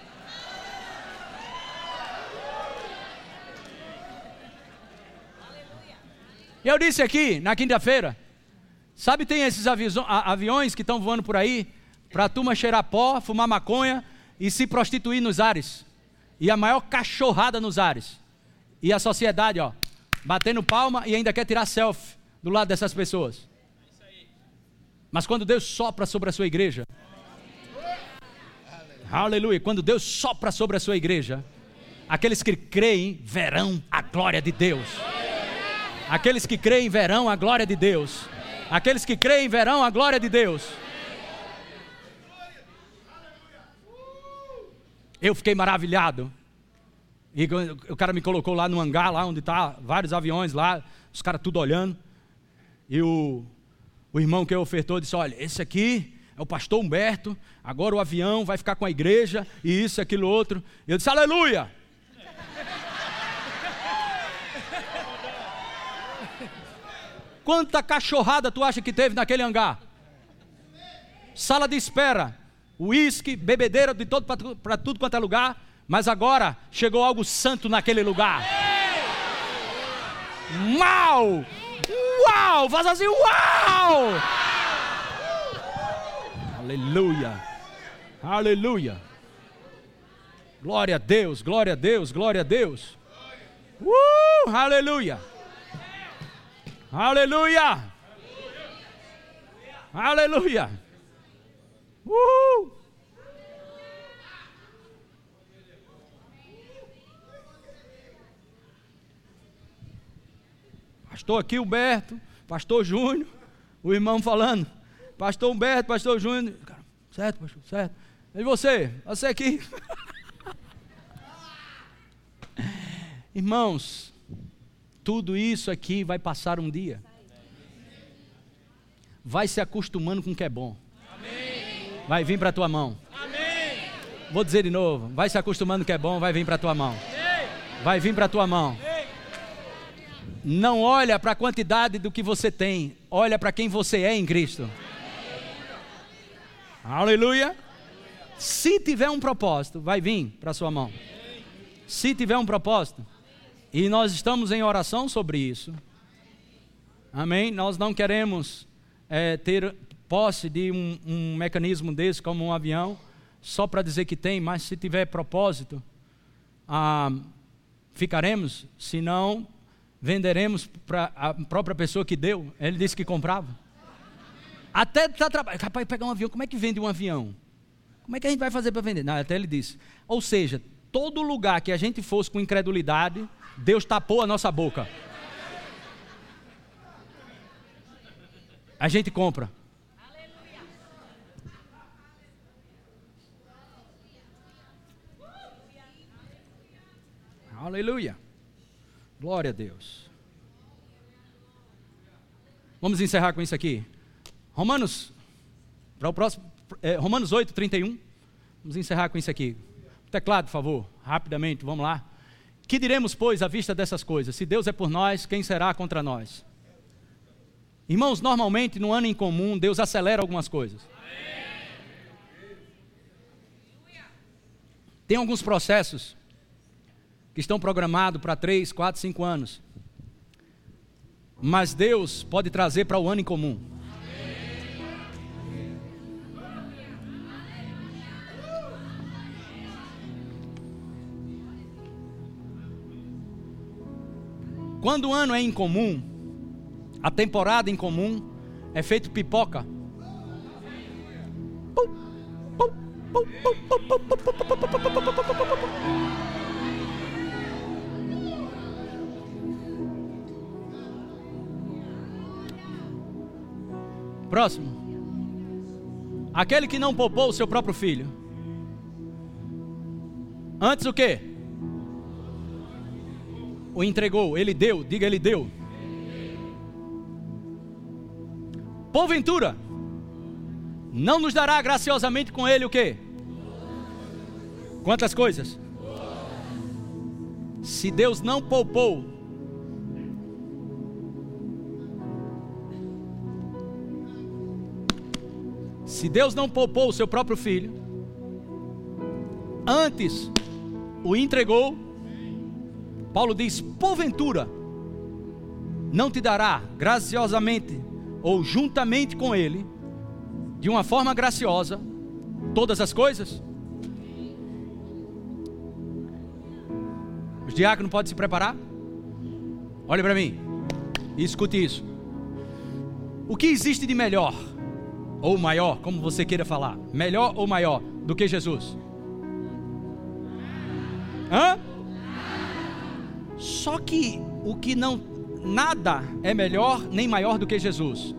Eu disse aqui na quinta-feira, sabe, tem esses aviões que estão voando por aí para a turma cheirar pó, fumar maconha e se prostituir nos ares. E a maior cachorrada nos ares. E a sociedade, ó, batendo palma e ainda quer tirar selfie do lado dessas pessoas. Mas quando Deus sopra sobre a sua igreja, aleluia, quando Deus sopra sobre a sua igreja, aqueles que creem verão a glória de Deus. Aqueles que creem verão a glória de Deus. Aqueles que creem verão a glória de Deus. Eu fiquei maravilhado. E o cara me colocou lá no hangar, lá onde está vários aviões lá, os caras tudo olhando. E o, o irmão que ofertou disse: Olha, esse aqui é o pastor Humberto, agora o avião vai ficar com a igreja, e isso, aquilo, outro. E eu disse: Aleluia! Quanta cachorrada tu acha que teve naquele hangar? Sala de espera, uísque, bebedeira de todo para tudo quanto é lugar, mas agora chegou algo santo naquele lugar. Uau! Uau! Faz assim, uau! Aleluia! Aleluia! Glória a Deus, glória a Deus, glória a Deus. Uh! Aleluia! Aleluia! Aleluia! Uh! Pastor aqui, Humberto, Pastor Júnior, o irmão falando, Pastor Humberto, Pastor Júnior, certo, pastor, certo. E você? Você aqui? Irmãos, tudo isso aqui vai passar um dia. Vai se acostumando com o que é bom. Vai vir para a tua mão. Vou dizer de novo. Vai se acostumando com o que é bom, vai vir para a tua mão. Vai vir para a tua mão. Não olha para a quantidade do que você tem, olha para quem você é em Cristo. Aleluia. Se tiver um propósito, vai vir para sua mão. Se tiver um propósito, e nós estamos em oração sobre isso. Amém? Nós não queremos é, ter posse de um, um mecanismo desse como um avião, só para dizer que tem, mas se tiver propósito, ah, ficaremos, se não, venderemos para a própria pessoa que deu. Ele disse que comprava. Até está trabalhando. Rapaz, pegar um avião, como é que vende um avião? Como é que a gente vai fazer para vender? Não, até ele disse. Ou seja, todo lugar que a gente fosse com incredulidade, Deus tapou a nossa boca. A gente compra. Aleluia. Glória a Deus. Vamos encerrar com isso aqui. Romanos, para o próximo, é, Romanos 8, 31. Vamos encerrar com isso aqui. Teclado, por favor, rapidamente, vamos lá. Que diremos, pois, à vista dessas coisas? Se Deus é por nós, quem será contra nós? Irmãos, normalmente no ano em comum, Deus acelera algumas coisas. Tem alguns processos que estão programados para 3, 4, 5 anos. Mas Deus pode trazer para o ano em Quando o ano é incomum, a temporada incomum é feito pipoca. Próximo. Aquele que não poupou o seu próprio filho. Antes o quê? O entregou, ele deu, diga ele deu. Porventura, não nos dará graciosamente com ele o quê? Quantas coisas? Se Deus não poupou, se Deus não poupou o seu próprio filho, antes o entregou, Paulo diz: porventura, não te dará graciosamente ou juntamente com ele, de uma forma graciosa, todas as coisas? Os diáconos podem se preparar? Olhe para mim e escute isso. O que existe de melhor, ou maior, como você queira falar, melhor ou maior do que Jesus? Hã? Só que o que não nada é melhor nem maior do que Jesus.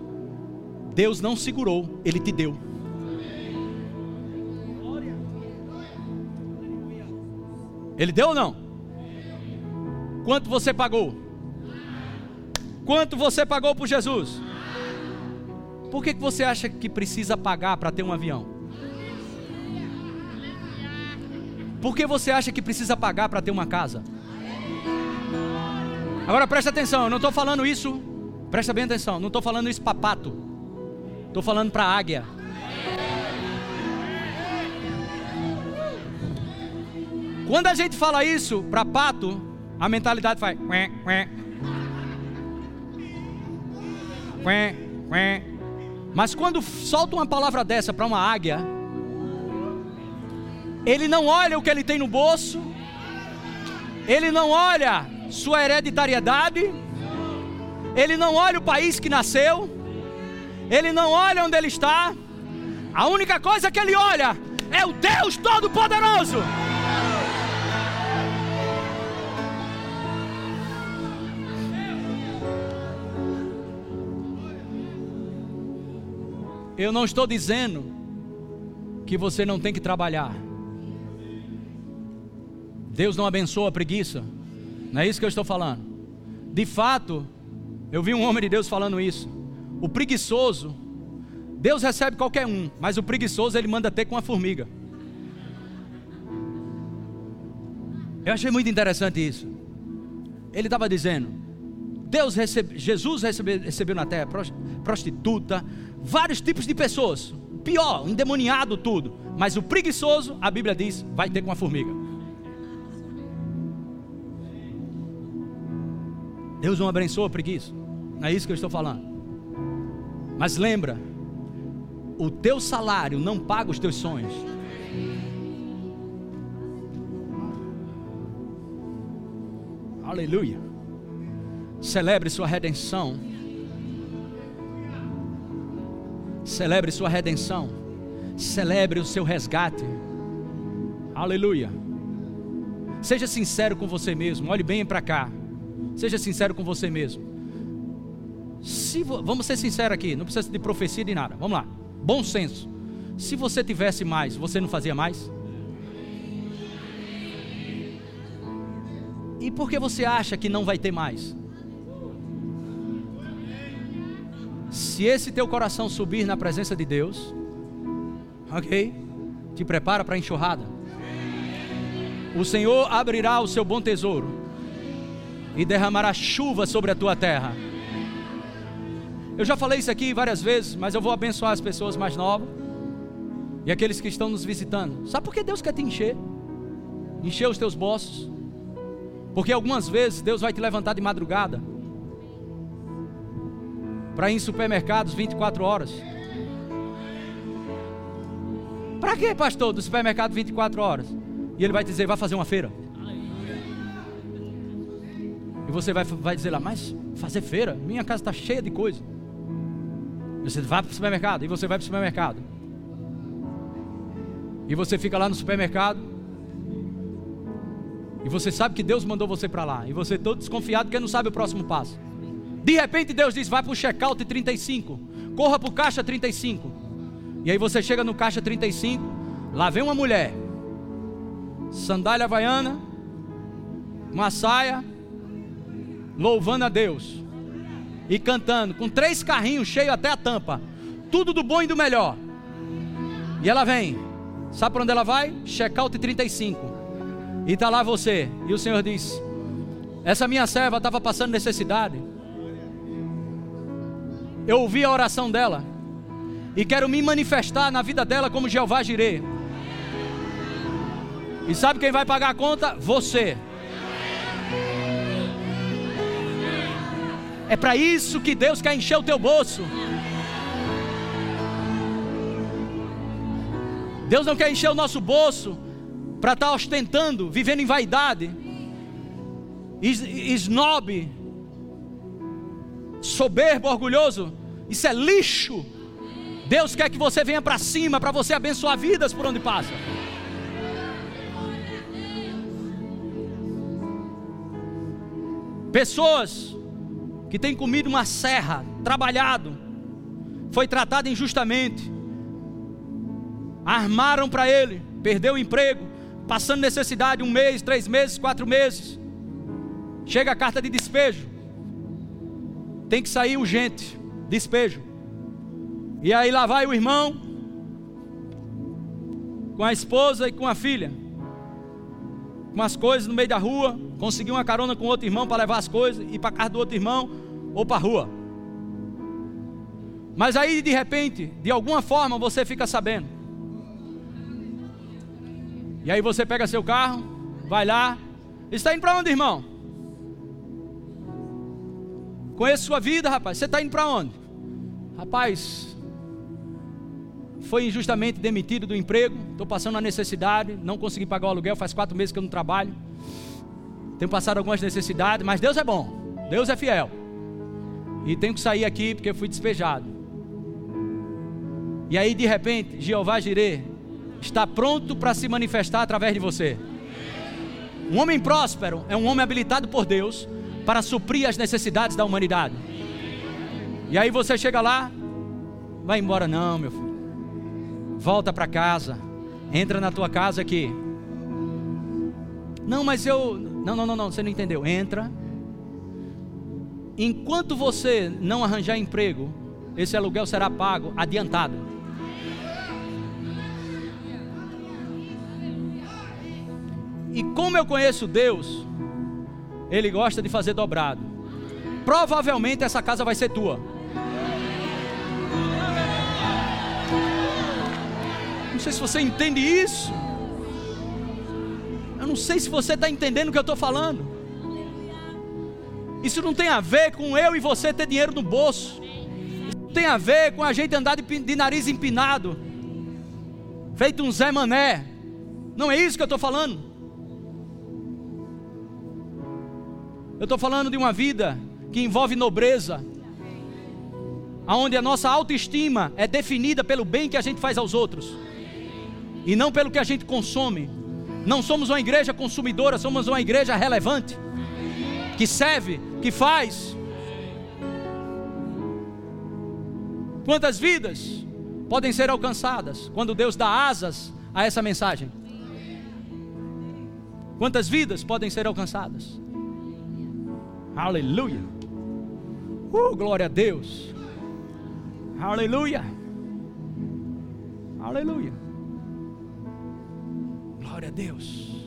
Deus não segurou, ele te deu. Ele deu ou não? Quanto você pagou? Quanto você pagou por Jesus? Por que, que você acha que precisa pagar para ter um avião? Por que você acha que precisa pagar para ter uma casa? Agora presta atenção, eu não estou falando isso, presta bem atenção, não estou falando isso para pato, estou falando para águia. Quando a gente fala isso para pato, a mentalidade faz. Mas quando solta uma palavra dessa para uma águia, ele não olha o que ele tem no bolso, ele não olha sua hereditariedade, ele não olha o país que nasceu, ele não olha onde ele está, a única coisa que ele olha é o Deus Todo-Poderoso. Eu não estou dizendo que você não tem que trabalhar. Deus não abençoa a preguiça. Não é isso que eu estou falando. De fato, eu vi um homem de Deus falando isso. O preguiçoso, Deus recebe qualquer um, mas o preguiçoso ele manda ter com a formiga. Eu achei muito interessante isso. Ele estava dizendo: Deus recebe, Jesus recebe, recebeu na terra prostituta, vários tipos de pessoas, pior, endemoniado tudo, Mas o preguiçoso, a Bíblia diz, vai ter com a formiga. Deus não abençoa a preguiça. Não é isso que eu estou falando. Mas lembra, o teu salário não paga os teus sonhos. Aleluia. Celebre sua redenção. Celebre sua redenção. Celebre o seu resgate. Aleluia. Seja sincero com você mesmo. Olhe bem para cá. Seja sincero com você mesmo. Se vamos ser sinceros aqui, não precisa de profecia de nada. Vamos lá. Bom senso. Se você tivesse mais, você não fazia mais? E por que você acha que não vai ter mais? Se esse teu coração subir na presença de Deus, ok? Te prepara para a enxurrada. O Senhor abrirá o seu bom tesouro e derramará chuva sobre a tua terra. Eu já falei isso aqui várias vezes, mas eu vou abençoar as pessoas mais novas e aqueles que estão nos visitando. Sabe por que Deus quer te encher? Encher os teus bolsos. Porque algumas vezes Deus vai te levantar de madrugada para ir em supermercados 24 horas. Para que, pastor, do supermercado 24 horas? E ele vai dizer: vai fazer uma feira. E você vai, vai dizer lá, mas fazer feira? Minha casa está cheia de coisa. Você vai para o supermercado, e você vai para o supermercado. E você fica lá no supermercado. E você sabe que Deus mandou você para lá. E você todo desconfiado porque não sabe o próximo passo. De repente Deus diz: vai para o checkout 35. Corra para o caixa 35. E aí você chega no caixa 35. Lá vem uma mulher. Sandália havaiana. Uma saia louvando a Deus e cantando, com três carrinhos cheios até a tampa, tudo do bom e do melhor. E ela vem, sabe para onde ela vai? Checkout 35. E está lá você, e o Senhor diz: Essa minha serva estava passando necessidade. Eu ouvi a oração dela e quero me manifestar na vida dela como Jeová Jireh. E sabe quem vai pagar a conta? Você. É para isso que Deus quer encher o teu bolso. Deus não quer encher o nosso bolso para estar tá ostentando, vivendo em vaidade, snob, soberbo, orgulhoso. Isso é lixo. Deus quer que você venha para cima para você abençoar vidas por onde passa. Pessoas que tem comido uma serra, trabalhado, foi tratado injustamente, armaram para ele, perdeu o emprego, passando necessidade um mês, três meses, quatro meses. Chega a carta de despejo, tem que sair urgente, despejo. E aí lá vai o irmão, com a esposa e com a filha, com as coisas no meio da rua, conseguir uma carona com outro irmão para levar as coisas, ir para casa do outro irmão ou para a rua. Mas aí de repente, de alguma forma você fica sabendo. E aí você pega seu carro, vai lá, está indo para onde, irmão? Conheço sua vida, rapaz. Você está indo para onde? Rapaz, foi injustamente demitido do emprego, estou passando uma necessidade, não consegui pagar o aluguel, faz quatro meses que eu não trabalho. Tenho passado algumas necessidades, mas Deus é bom, Deus é fiel. E tenho que sair aqui porque fui despejado. E aí de repente, Jeová Jireh está pronto para se manifestar através de você. Um homem próspero é um homem habilitado por Deus para suprir as necessidades da humanidade. E aí você chega lá, vai embora não, meu filho. Volta para casa. Entra na tua casa aqui. Não, mas eu não, não, não, não, você não entendeu. Entra. Enquanto você não arranjar emprego, esse aluguel será pago adiantado. E como eu conheço Deus, Ele gosta de fazer dobrado. Provavelmente essa casa vai ser tua. sei se você entende isso. Não sei se você está entendendo o que eu estou falando. Isso não tem a ver com eu e você ter dinheiro no bolso. Isso tem a ver com a gente andar de, de nariz empinado, feito um Zé Mané. Não é isso que eu estou falando. Eu estou falando de uma vida que envolve nobreza, aonde a nossa autoestima é definida pelo bem que a gente faz aos outros e não pelo que a gente consome. Não somos uma igreja consumidora, somos uma igreja relevante que serve, que faz. Quantas vidas podem ser alcançadas quando Deus dá asas a essa mensagem? Quantas vidas podem ser alcançadas? Aleluia! Uh, glória a Deus! Aleluia! Aleluia! Glória a Deus!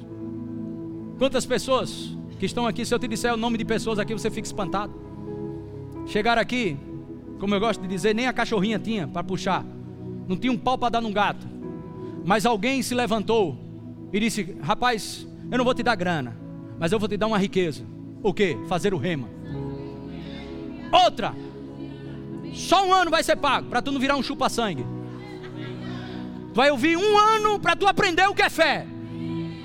Quantas pessoas que estão aqui, se eu te disser o nome de pessoas aqui, você fica espantado. Chegaram aqui, como eu gosto de dizer, nem a cachorrinha tinha para puxar, não tinha um pau para dar num gato, mas alguém se levantou e disse: Rapaz, eu não vou te dar grana, mas eu vou te dar uma riqueza. O que? Fazer o rema. Outra, só um ano vai ser pago para tu não virar um chupa-sangue. Tu vai ouvir um ano para tu aprender o que é fé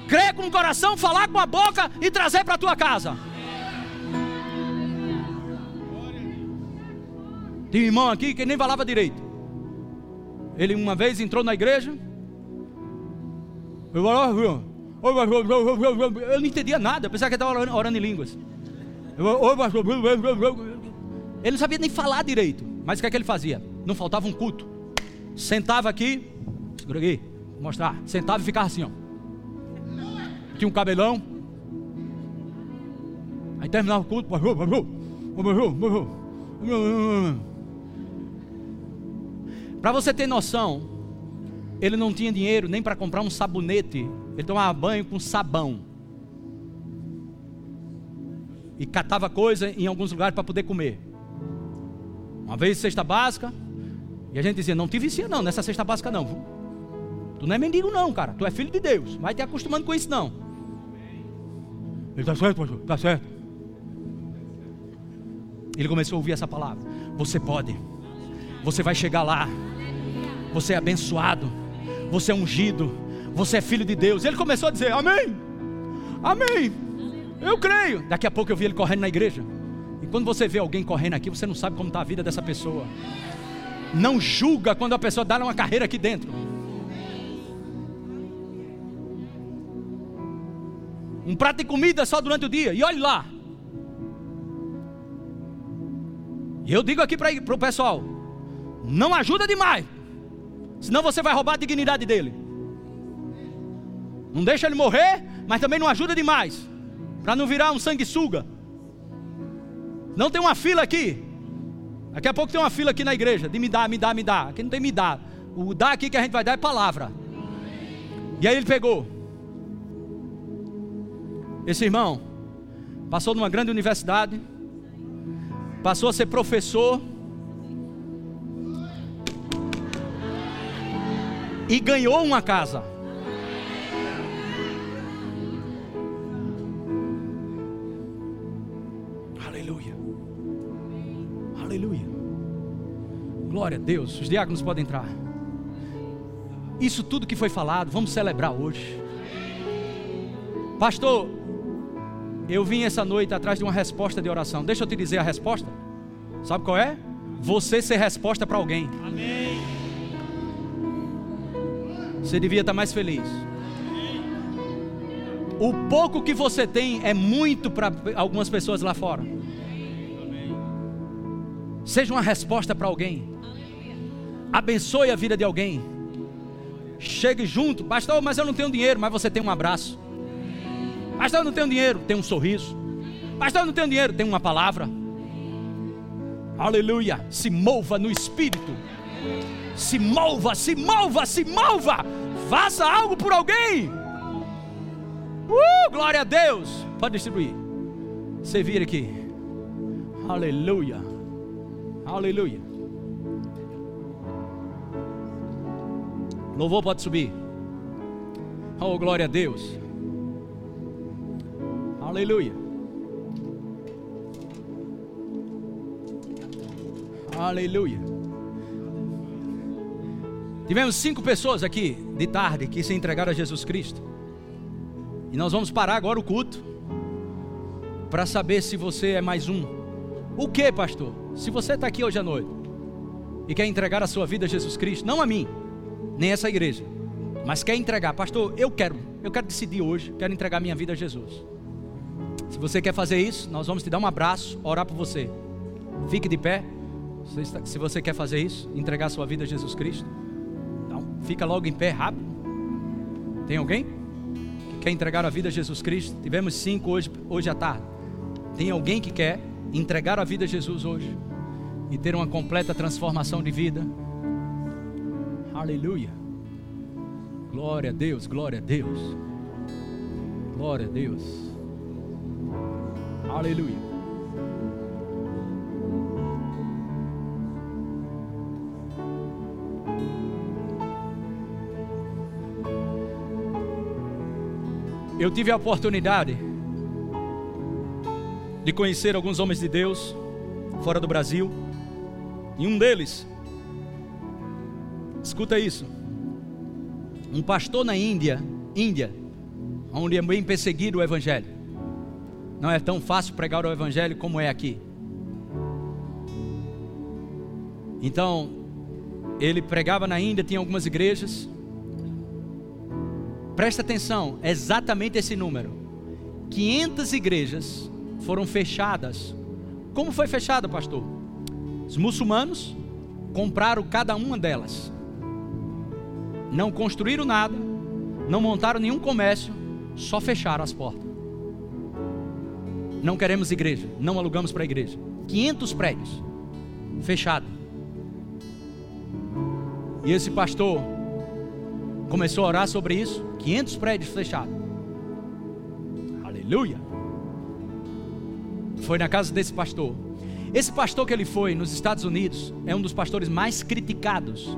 crer com o coração, falar com a boca e trazer para a tua casa. Tem um irmão aqui que nem falava direito. Ele uma vez entrou na igreja. Eu não entendia nada, pensava que ele estava orando, orando em línguas. Ele não sabia nem falar direito. Mas o que é que ele fazia? Não faltava um culto. Sentava aqui, segura aqui, vou mostrar. Sentava e ficava assim, ó tinha um cabelão. Aí terminava o culto. Para você ter noção, ele não tinha dinheiro nem para comprar um sabonete. Ele tomava banho com sabão. E catava coisa em alguns lugares para poder comer. Uma vez cesta básica. E a gente dizia, não te vicia não, nessa cesta básica não. Tu não é mendigo não, cara. Tu é filho de Deus. Vai te acostumando com isso não. Ele está certo, pastor, está certo. Ele começou a ouvir essa palavra. Você pode, você vai chegar lá, você é abençoado, você é ungido, você é filho de Deus. Ele começou a dizer: Amém, Amém, eu creio. Daqui a pouco eu vi ele correndo na igreja. E quando você vê alguém correndo aqui, você não sabe como está a vida dessa pessoa. Não julga quando a pessoa dá uma carreira aqui dentro. Um prato de comida só durante o dia. E olhe lá. E eu digo aqui para o pessoal: não ajuda demais. Senão você vai roubar a dignidade dele. Não deixa ele morrer, mas também não ajuda demais. Para não virar um sanguessuga. Não tem uma fila aqui. Daqui a pouco tem uma fila aqui na igreja de me dá, me dá, me dá. Aqui não tem me dá. O dá aqui que a gente vai dar é palavra. E aí ele pegou esse irmão passou numa grande universidade, passou a ser professor e ganhou uma casa. Aleluia. Aleluia. Glória a Deus. Os diáconos podem entrar. Isso tudo que foi falado, vamos celebrar hoje. Pastor, eu vim essa noite atrás de uma resposta de oração. Deixa eu te dizer a resposta. Sabe qual é? Você ser resposta para alguém. Amém. Você devia estar mais feliz. O pouco que você tem é muito para algumas pessoas lá fora. Seja uma resposta para alguém. Abençoe a vida de alguém. Chegue junto, pastor, mas eu não tenho dinheiro, mas você tem um abraço. Pastor, eu não tenho dinheiro, tem um sorriso. Pastor, eu não tenho dinheiro, tem uma palavra. Aleluia. Se mova no espírito. Se mova, se mova, se mova. Faça algo por alguém. Uh, glória a Deus. Pode distribuir. Você aqui. Aleluia. Aleluia. Louvor pode subir. Oh, glória a Deus. Aleluia. Aleluia. Tivemos cinco pessoas aqui de tarde que se entregaram a Jesus Cristo. E nós vamos parar agora o culto para saber se você é mais um. O que, pastor? Se você está aqui hoje à noite e quer entregar a sua vida a Jesus Cristo, não a mim, nem essa igreja, mas quer entregar, pastor, eu quero, eu quero decidir hoje, quero entregar minha vida a Jesus. Se você quer fazer isso, nós vamos te dar um abraço, orar por você. Fique de pé. Se você quer fazer isso, entregar sua vida a Jesus Cristo, então fica logo em pé rápido. Tem alguém que quer entregar a vida a Jesus Cristo? Tivemos cinco hoje, hoje à tarde. Tem alguém que quer entregar a vida a Jesus hoje e ter uma completa transformação de vida? Aleluia. Glória a Deus, glória a Deus. Glória a Deus. Aleluia. Eu tive a oportunidade de conhecer alguns homens de Deus fora do Brasil. E um deles, escuta isso, um pastor na Índia, Índia, onde é bem perseguido o Evangelho. Não é tão fácil pregar o Evangelho como é aqui. Então, ele pregava na Índia, tinha algumas igrejas. Presta atenção, é exatamente esse número. 500 igrejas foram fechadas. Como foi fechada, pastor? Os muçulmanos compraram cada uma delas. Não construíram nada, não montaram nenhum comércio, só fecharam as portas. Não queremos igreja, não alugamos para a igreja. 500 prédios fechado. E esse pastor começou a orar sobre isso, 500 prédios fechados. Aleluia foi na casa desse pastor. Esse pastor que ele foi nos Estados Unidos é um dos pastores mais criticados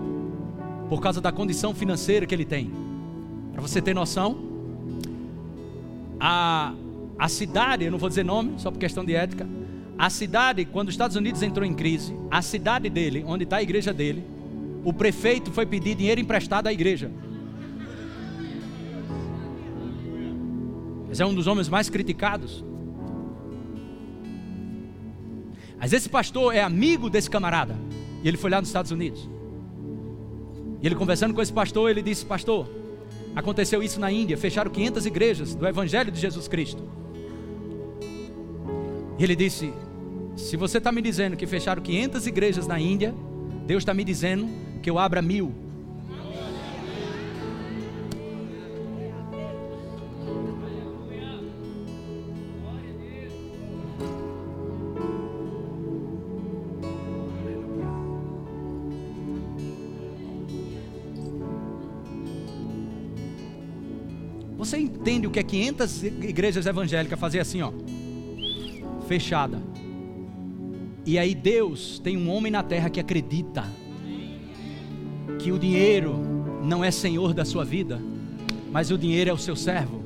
por causa da condição financeira que ele tem. Para você ter noção, a, a cidade, eu não vou dizer nome, só por questão de ética, a cidade, quando os Estados Unidos entrou em crise, a cidade dele, onde está a igreja dele, o prefeito foi pedir dinheiro emprestado à igreja. Mas é um dos homens mais criticados. Mas esse pastor é amigo desse camarada. E ele foi lá nos Estados Unidos. E ele conversando com esse pastor, ele disse: Pastor, aconteceu isso na Índia. Fecharam 500 igrejas do Evangelho de Jesus Cristo. E ele disse: Se você está me dizendo que fecharam 500 igrejas na Índia, Deus está me dizendo que eu abra mil. Você entende o que é 500 igrejas evangélicas fazer assim, ó, fechada. E aí Deus tem um homem na terra que acredita que o dinheiro não é senhor da sua vida, mas o dinheiro é o seu servo.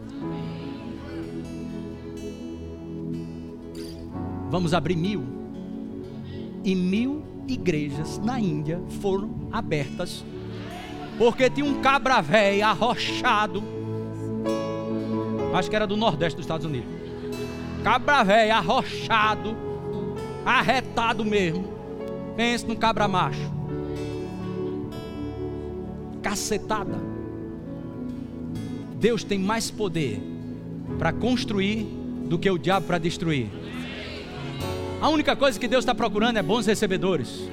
Vamos abrir mil. E mil igrejas na Índia foram abertas. Porque tinha um cabra velho arrochado Acho que era do Nordeste dos Estados Unidos. Cabra velho, arrochado, arretado mesmo. Pense num cabra macho. Cacetada. Deus tem mais poder para construir do que o diabo para destruir. A única coisa que Deus está procurando é bons recebedores.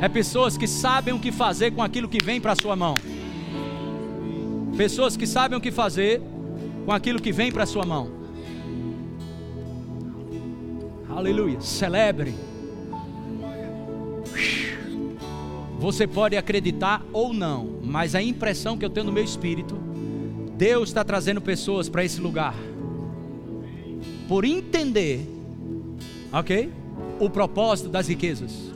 É pessoas que sabem o que fazer com aquilo que vem para a sua mão. Pessoas que sabem o que fazer com aquilo que vem para a sua mão. Aleluia. Celebre. Você pode acreditar ou não, mas a impressão que eu tenho no meu espírito, Deus está trazendo pessoas para esse lugar, por entender, ok? O propósito das riquezas.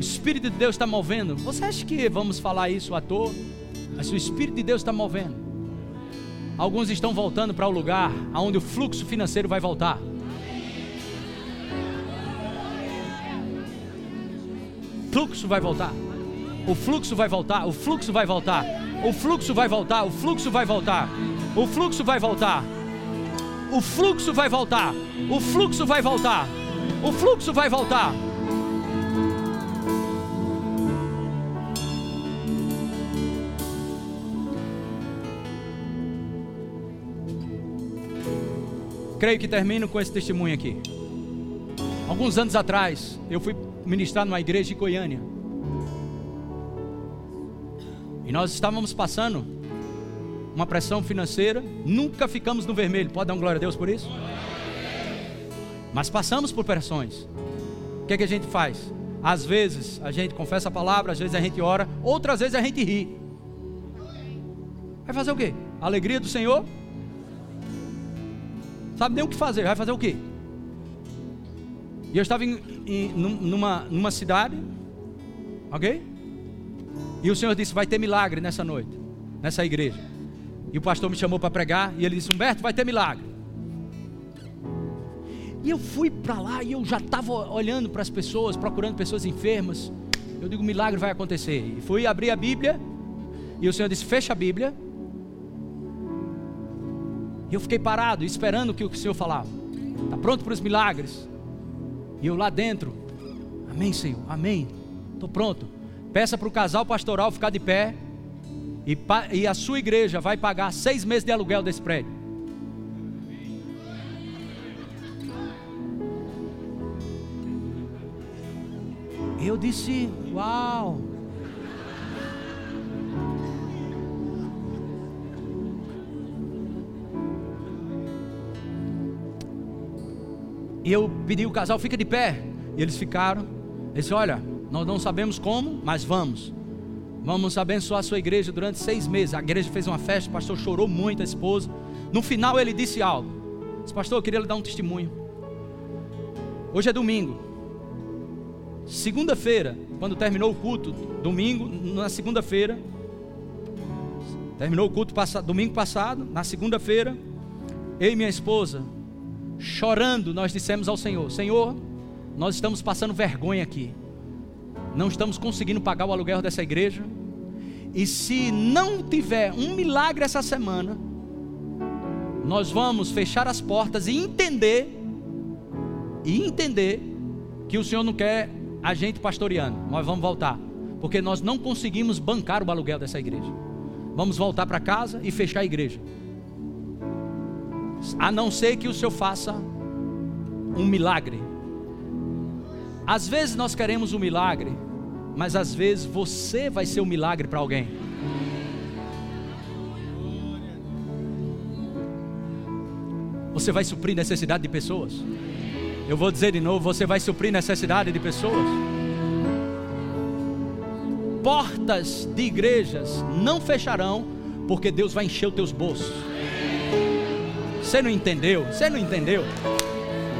Espírito de Deus está movendo. Você acha que vamos falar isso à toa? Mas o Espírito de Deus está movendo. Alguns estão voltando para o lugar onde o fluxo financeiro vai voltar. fluxo vai voltar. O fluxo vai voltar, o fluxo vai voltar. O fluxo vai voltar, o fluxo vai voltar. O fluxo vai voltar. O fluxo vai voltar. O fluxo vai voltar. O fluxo vai voltar. Creio que termino com esse testemunho aqui. Alguns anos atrás, eu fui ministrar numa igreja em Goiânia. E nós estávamos passando uma pressão financeira, nunca ficamos no vermelho. Pode dar glória a Deus por isso? Mas passamos por pressões. O que, é que a gente faz? Às vezes a gente confessa a palavra, às vezes a gente ora, outras vezes a gente ri. Vai fazer o quê? Alegria do Senhor sabe nem o que fazer, vai fazer o quê? E eu estava em, em, numa, numa cidade, ok? E o Senhor disse: vai ter milagre nessa noite, nessa igreja. E o pastor me chamou para pregar e ele disse: Humberto, vai ter milagre. E eu fui para lá e eu já estava olhando para as pessoas, procurando pessoas enfermas. Eu digo: milagre vai acontecer. E fui abrir a Bíblia e o Senhor disse: fecha a Bíblia e eu fiquei parado, esperando o que o Senhor falava. Está pronto para os milagres? E eu lá dentro, amém, Senhor, amém. Estou pronto. Peça para o casal pastoral ficar de pé. E, e a sua igreja vai pagar seis meses de aluguel desse prédio. Eu disse, uau. E eu pedi o casal, fica de pé. E eles ficaram. Ele disse: Olha, nós não sabemos como, mas vamos. Vamos abençoar a sua igreja durante seis meses. A igreja fez uma festa, o pastor chorou muito, a esposa. No final ele disse algo. Disse, pastor, eu queria lhe dar um testemunho. Hoje é domingo. Segunda-feira, quando terminou o culto, domingo, na segunda-feira, terminou o culto passado, domingo passado, na segunda-feira, eu e minha esposa chorando, nós dissemos ao Senhor: Senhor, nós estamos passando vergonha aqui, não estamos conseguindo pagar o aluguel dessa igreja, e se não tiver um milagre essa semana, nós vamos fechar as portas e entender, e entender que o Senhor não quer a gente pastoreando, nós vamos voltar, porque nós não conseguimos bancar o aluguel dessa igreja. Vamos voltar para casa e fechar a igreja a não ser que o Senhor faça um milagre. Às vezes nós queremos um milagre, mas às vezes você vai ser um milagre para alguém. Você vai suprir necessidade de pessoas. Eu vou dizer de novo: você vai suprir necessidade de pessoas. Portas de igrejas não fecharão, porque Deus vai encher os teus bolsos. Você não entendeu? Você não entendeu?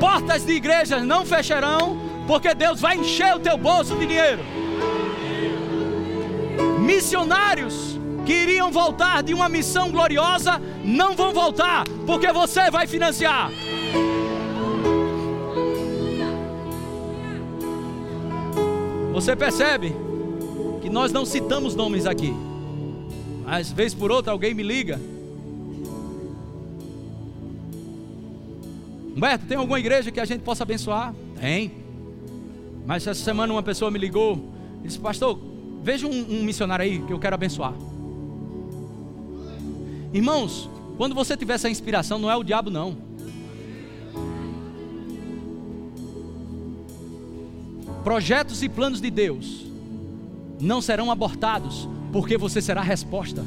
Portas de igrejas não fecharão, porque Deus vai encher o teu bolso de dinheiro. Missionários que iriam voltar de uma missão gloriosa não vão voltar, porque você vai financiar. Você percebe que nós não citamos nomes aqui. Às vezes por outra alguém me liga Humberto, tem alguma igreja que a gente possa abençoar? Tem. Mas essa semana uma pessoa me ligou e disse: Pastor, veja um, um missionário aí que eu quero abençoar. Irmãos, quando você tiver essa inspiração, não é o diabo, não. Projetos e planos de Deus não serão abortados, porque você será a resposta.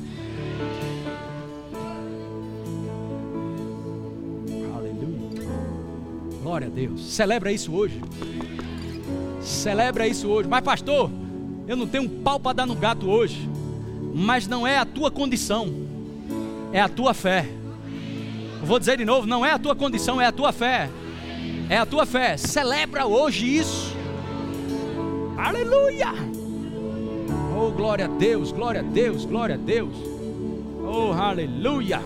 Glória a Deus. Celebra isso hoje. Celebra isso hoje. Mas, pastor, eu não tenho um pau para dar no gato hoje. Mas não é a tua condição, é a tua fé. Vou dizer de novo: não é a tua condição, é a tua fé. É a tua fé. Celebra hoje isso. Aleluia! Oh, glória a Deus, glória a Deus, glória a Deus. Oh, aleluia!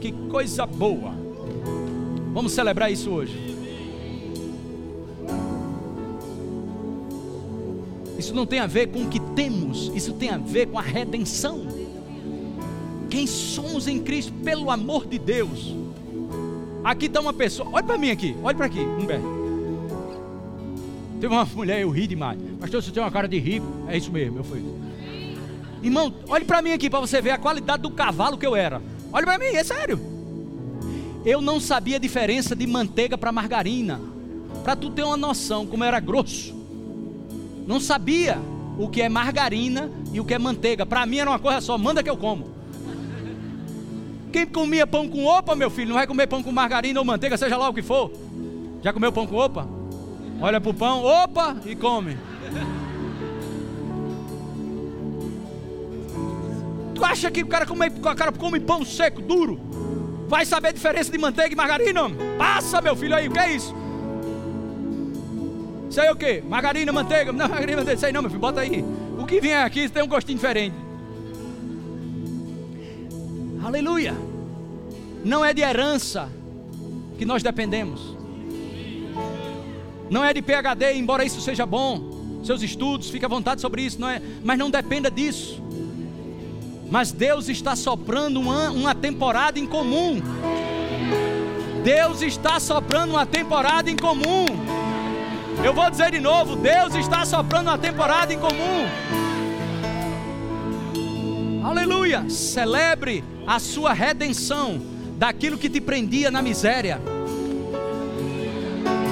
Que coisa boa. Vamos celebrar isso hoje. Isso não tem a ver com o que temos, isso tem a ver com a redenção. Quem somos em Cristo, pelo amor de Deus. Aqui está uma pessoa, olha para mim aqui, olha para aqui, Humberto. Teve uma mulher, eu ri demais. Pastor, você tem uma cara de rico. É isso mesmo, eu fui. Irmão, olhe para mim aqui para você ver a qualidade do cavalo que eu era. Olha para mim, é sério. Eu não sabia a diferença de manteiga para margarina. Para tu ter uma noção como era grosso. Não sabia o que é margarina e o que é manteiga. Para mim era uma coisa só, manda que eu como. Quem comia pão com opa, meu filho, não vai comer pão com margarina ou manteiga, seja lá o que for. Já comeu pão com opa? Olha para o pão, opa, e come. Tu acha que o cara come, o cara come pão seco, duro? Vai saber a diferença de manteiga e margarina? Passa, meu filho aí, o que é isso? Isso aí o que? Margarina, manteiga? Não, margarina, manteiga, isso aí não, meu filho, bota aí. O que vier aqui tem um gostinho diferente. Aleluia. Não é de herança que nós dependemos. Não é de PhD, embora isso seja bom. Seus estudos, fique à vontade sobre isso, não é? Mas não dependa disso. Mas Deus está soprando uma, uma temporada em comum. Deus está soprando uma temporada em comum. Eu vou dizer de novo: Deus está soprando uma temporada em comum. Aleluia! Celebre a sua redenção daquilo que te prendia na miséria.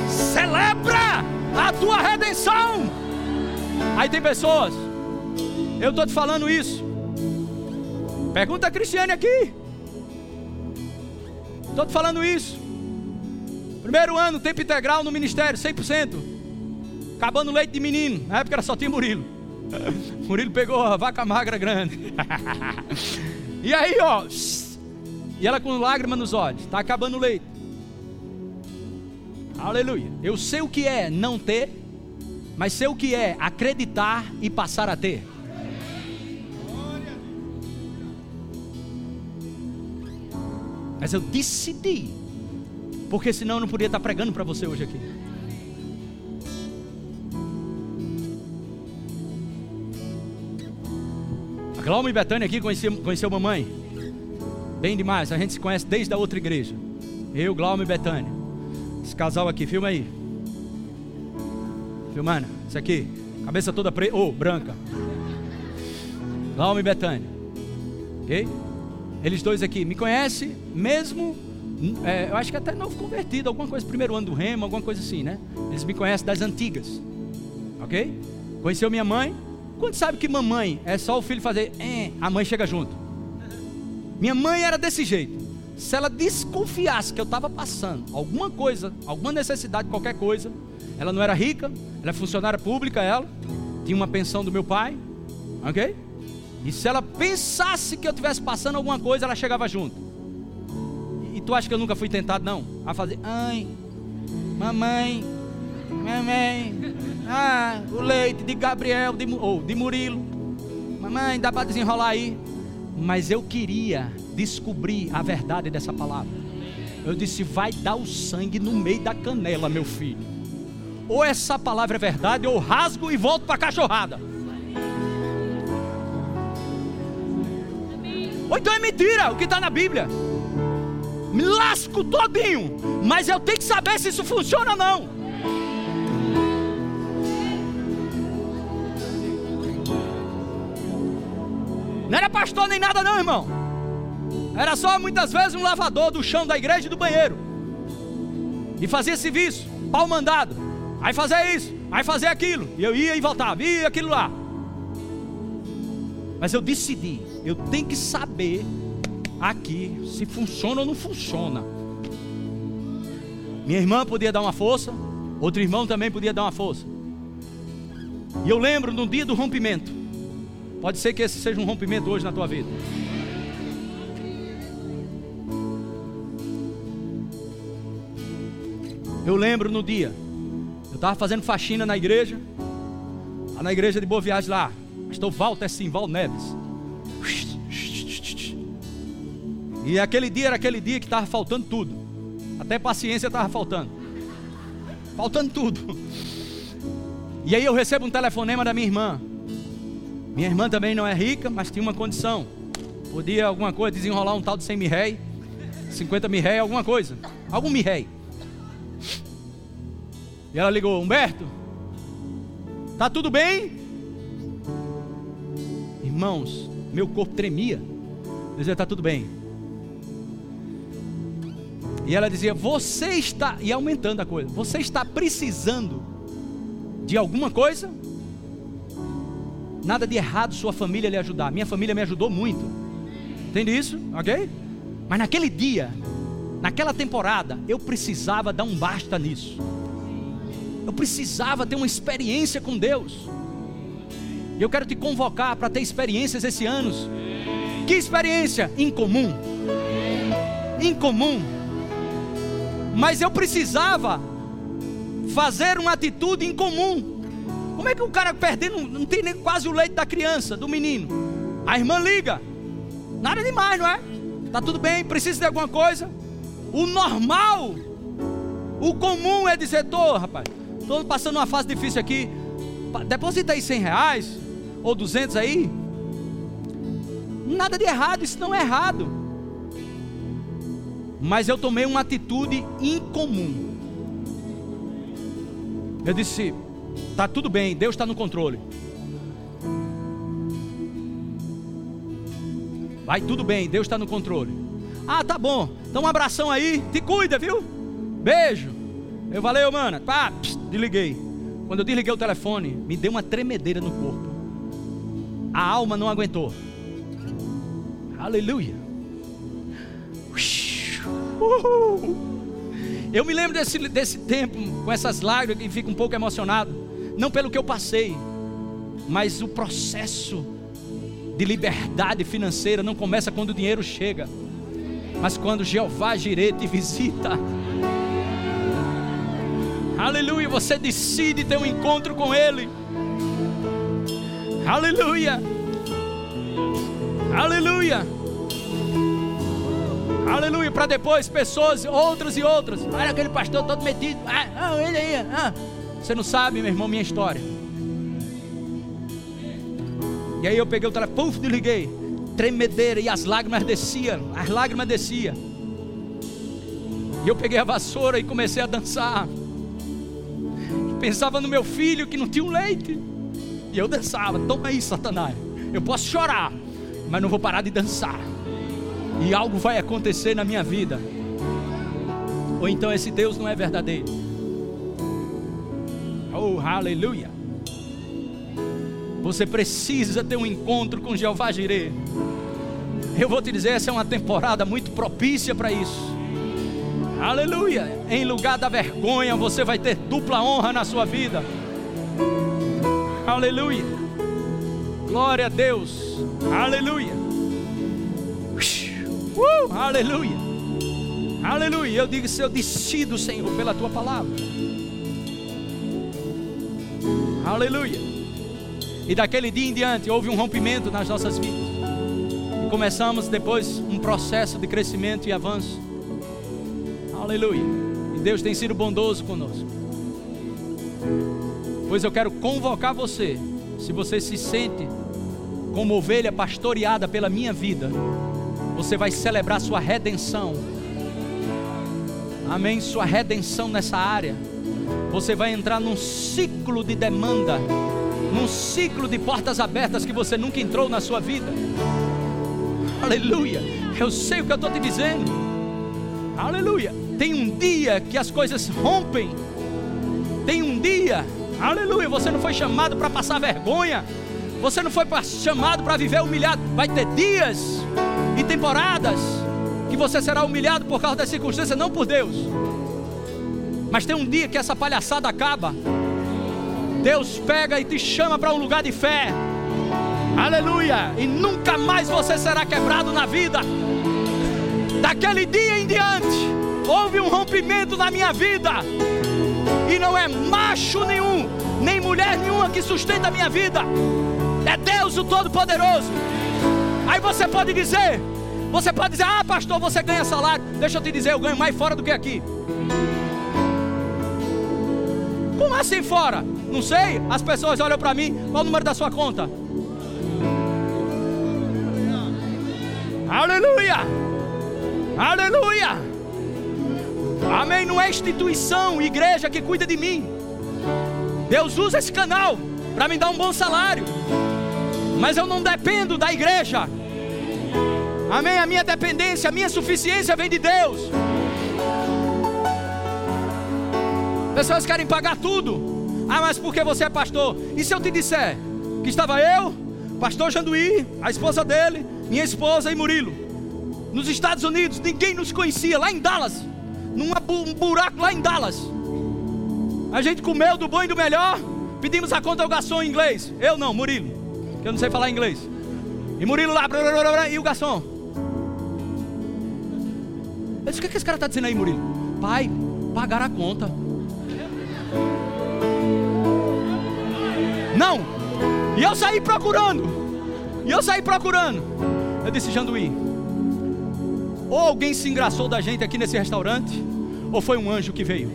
Celebra a tua redenção. Aí tem pessoas, eu estou te falando isso. Pergunta a Cristiane aqui. Estou te falando isso. Primeiro ano, tempo integral no ministério, 100%. Acabando leite de menino. Na época era só tinha Murilo. Murilo pegou a vaca magra grande. e aí, ó. E ela com lágrima nos olhos. Está acabando o leite. Aleluia. Eu sei o que é não ter, mas sei o que é acreditar e passar a ter. Mas eu decidi, porque senão eu não podia estar pregando para você hoje aqui. A Glauma e Betânia aqui conheceu, conheceu mamãe. Bem demais, a gente se conhece desde a outra igreja. Eu, Glauma e Betânia. Esse casal aqui, filma aí. Filmando, isso aqui. Cabeça toda preta, ou oh, branca. Glauma e Betânia. Ok? Eles dois aqui me conhecem mesmo. É, eu acho que até novo convertido, alguma coisa, primeiro ano do remo, alguma coisa assim, né? Eles me conhecem das antigas. Ok? Conheceu minha mãe. Quando sabe que mamãe é só o filho fazer, a mãe chega junto. Minha mãe era desse jeito. Se ela desconfiasse que eu estava passando alguma coisa, alguma necessidade, qualquer coisa, ela não era rica, ela é funcionária pública, ela tinha uma pensão do meu pai, ok? E se ela pensasse que eu estivesse passando alguma coisa, ela chegava junto. E, e tu acha que eu nunca fui tentado, não? A fazer, ai, mamãe, mamãe, ah, o leite de Gabriel, de, ou de Murilo, mamãe, dá para desenrolar aí. Mas eu queria descobrir a verdade dessa palavra. Eu disse: vai dar o sangue no meio da canela, meu filho. Ou essa palavra é verdade, ou rasgo e volto para a cachorrada. Ou então é mentira o que está na Bíblia. Me lasco todinho, mas eu tenho que saber se isso funciona ou não. Não era pastor nem nada, não, irmão. Era só muitas vezes um lavador do chão da igreja e do banheiro. E fazia serviço, pau mandado. Aí fazia isso, aí fazia aquilo. E eu ia e voltava, ia aquilo lá. Mas eu decidi, eu tenho que saber aqui se funciona ou não funciona. Minha irmã podia dar uma força, outro irmão também podia dar uma força. E eu lembro no dia do rompimento. Pode ser que esse seja um rompimento hoje na tua vida. Eu lembro no dia, eu estava fazendo faxina na igreja, na igreja de Boa Viagem lá. Pastor Walter Simval Neves. E aquele dia era aquele dia que estava faltando tudo. Até paciência estava faltando. Faltando tudo. E aí eu recebo um telefonema da minha irmã. Minha irmã também não é rica, mas tinha uma condição. Podia alguma coisa desenrolar um tal de 100 mil réis, 50 mil réis, alguma coisa. Algum mil réis. E ela ligou, Humberto, tá tudo bem? Irmãos, meu corpo tremia. Eu dizia, tá tudo bem. E ela dizia, você está, e aumentando a coisa, você está precisando de alguma coisa? Nada de errado sua família lhe ajudar. Minha família me ajudou muito. Entende isso? Ok? Mas naquele dia, naquela temporada, eu precisava dar um basta nisso. Eu precisava ter uma experiência com Deus. E eu quero te convocar para ter experiências esse ano. Que experiência? Incomum. Incomum. Mas eu precisava fazer uma atitude incomum. Como é que o cara perdendo, não tem nem quase o leite da criança, do menino? A irmã liga. Nada demais, não é? Tá tudo bem, precisa de alguma coisa? O normal, o comum é dizer, tô, rapaz, estou passando uma fase difícil aqui. Deposita aí 100 reais ou 200 aí. Nada de errado, isso não é errado. Mas eu tomei uma atitude incomum. Eu disse: Tá tudo bem, Deus está no controle. Vai tudo bem, Deus está no controle. Ah, tá bom. Então um abração aí, te cuida, viu? Beijo. Eu valeu, mano. Pá, desliguei. Quando eu desliguei o telefone, me deu uma tremedeira no corpo. A alma não aguentou. Aleluia. Uhul. Eu me lembro desse, desse tempo, com essas lágrimas, e fico um pouco emocionado. Não pelo que eu passei, mas o processo de liberdade financeira não começa quando o dinheiro chega, mas quando Jeová Jireh te visita. Aleluia, você decide ter um encontro com Ele. Aleluia. Aleluia. Aleluia. Para depois pessoas, outras e outras. Olha aquele pastor todo metido. Ah, ah ele aí. Ah. Você não sabe, meu irmão, minha história. E aí eu peguei o telefone, puf, desliguei. Tremedeira e as lágrimas desciam. As lágrimas desciam. E eu peguei a vassoura e comecei a dançar. Pensava no meu filho que não tinha um leite. E eu dançava. Toma aí, Satanás. Eu posso chorar, mas não vou parar de dançar e algo vai acontecer na minha vida. Ou então esse Deus não é verdadeiro. Oh, aleluia. Você precisa ter um encontro com Jeová Jireh. Eu vou te dizer, essa é uma temporada muito propícia para isso. Aleluia. Em lugar da vergonha, você vai ter dupla honra na sua vida. Aleluia. Glória a Deus. Aleluia. Uh, aleluia. Aleluia. Eu digo, eu decido, Senhor, pela tua palavra. Aleluia. E daquele dia em diante houve um rompimento nas nossas vidas. E começamos depois um processo de crescimento e avanço. Aleluia. E Deus tem sido bondoso conosco. Pois eu quero convocar você, se você se sente como ovelha pastoreada pela minha vida, você vai celebrar sua redenção. Amém? Sua redenção nessa área. Você vai entrar num ciclo de demanda, num ciclo de portas abertas que você nunca entrou na sua vida. Aleluia. Eu sei o que eu estou te dizendo. Aleluia. Tem um dia que as coisas rompem. Tem um dia. Aleluia. Você não foi chamado para passar vergonha. Você não foi chamado para viver humilhado. Vai ter dias e temporadas que você será humilhado por causa das circunstâncias, não por Deus. Mas tem um dia que essa palhaçada acaba. Deus pega e te chama para um lugar de fé. Aleluia! E nunca mais você será quebrado na vida. Daquele dia em diante, houve um rompimento na minha vida. E não é macho nenhum, nem mulher nenhuma que sustenta a minha vida. É Deus o Todo-Poderoso. Aí você pode dizer, você pode dizer, ah, pastor, você ganha salário. Deixa eu te dizer, eu ganho mais fora do que aqui. Como assim fora? Não sei. As pessoas olham para mim, qual o número da sua conta? Aleluia! Aleluia! Amém. Não é instituição, igreja que cuida de mim. Deus usa esse canal para me dar um bom salário. Mas eu não dependo da igreja. Amém. A minha dependência, a minha suficiência vem de Deus. Pessoas querem pagar tudo. Ah, mas porque você é pastor? E se eu te disser que estava eu, pastor Janduí, a esposa dele, minha esposa e Murilo, nos Estados Unidos, ninguém nos conhecia, lá em Dallas, num buraco lá em Dallas. A gente comeu do bom e do melhor, pedimos a conta ao garçom em inglês. Eu não, Murilo, que eu não sei falar inglês. E Murilo lá, e o garçom. Eu disse: O que, é que esse cara está dizendo aí, Murilo? Pai, pagar a conta. Não! E eu saí procurando. E eu saí procurando. Eu disse, Janduí, ou alguém se engraçou da gente aqui nesse restaurante, ou foi um anjo que veio.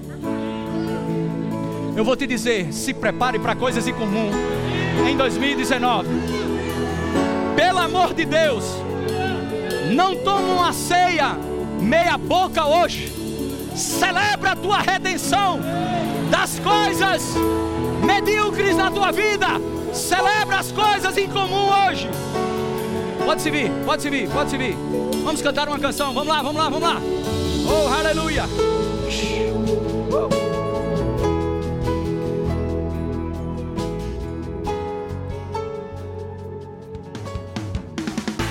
Eu vou te dizer, se prepare para coisas incomuns em 2019. Pelo amor de Deus, não toma uma ceia meia boca hoje. Celebra a tua redenção das coisas medíocres na tua vida. Celebra as coisas em comum hoje. Pode se vir, pode se vir, pode se vir. Vamos cantar uma canção. Vamos lá, vamos lá, vamos lá. Oh, aleluia.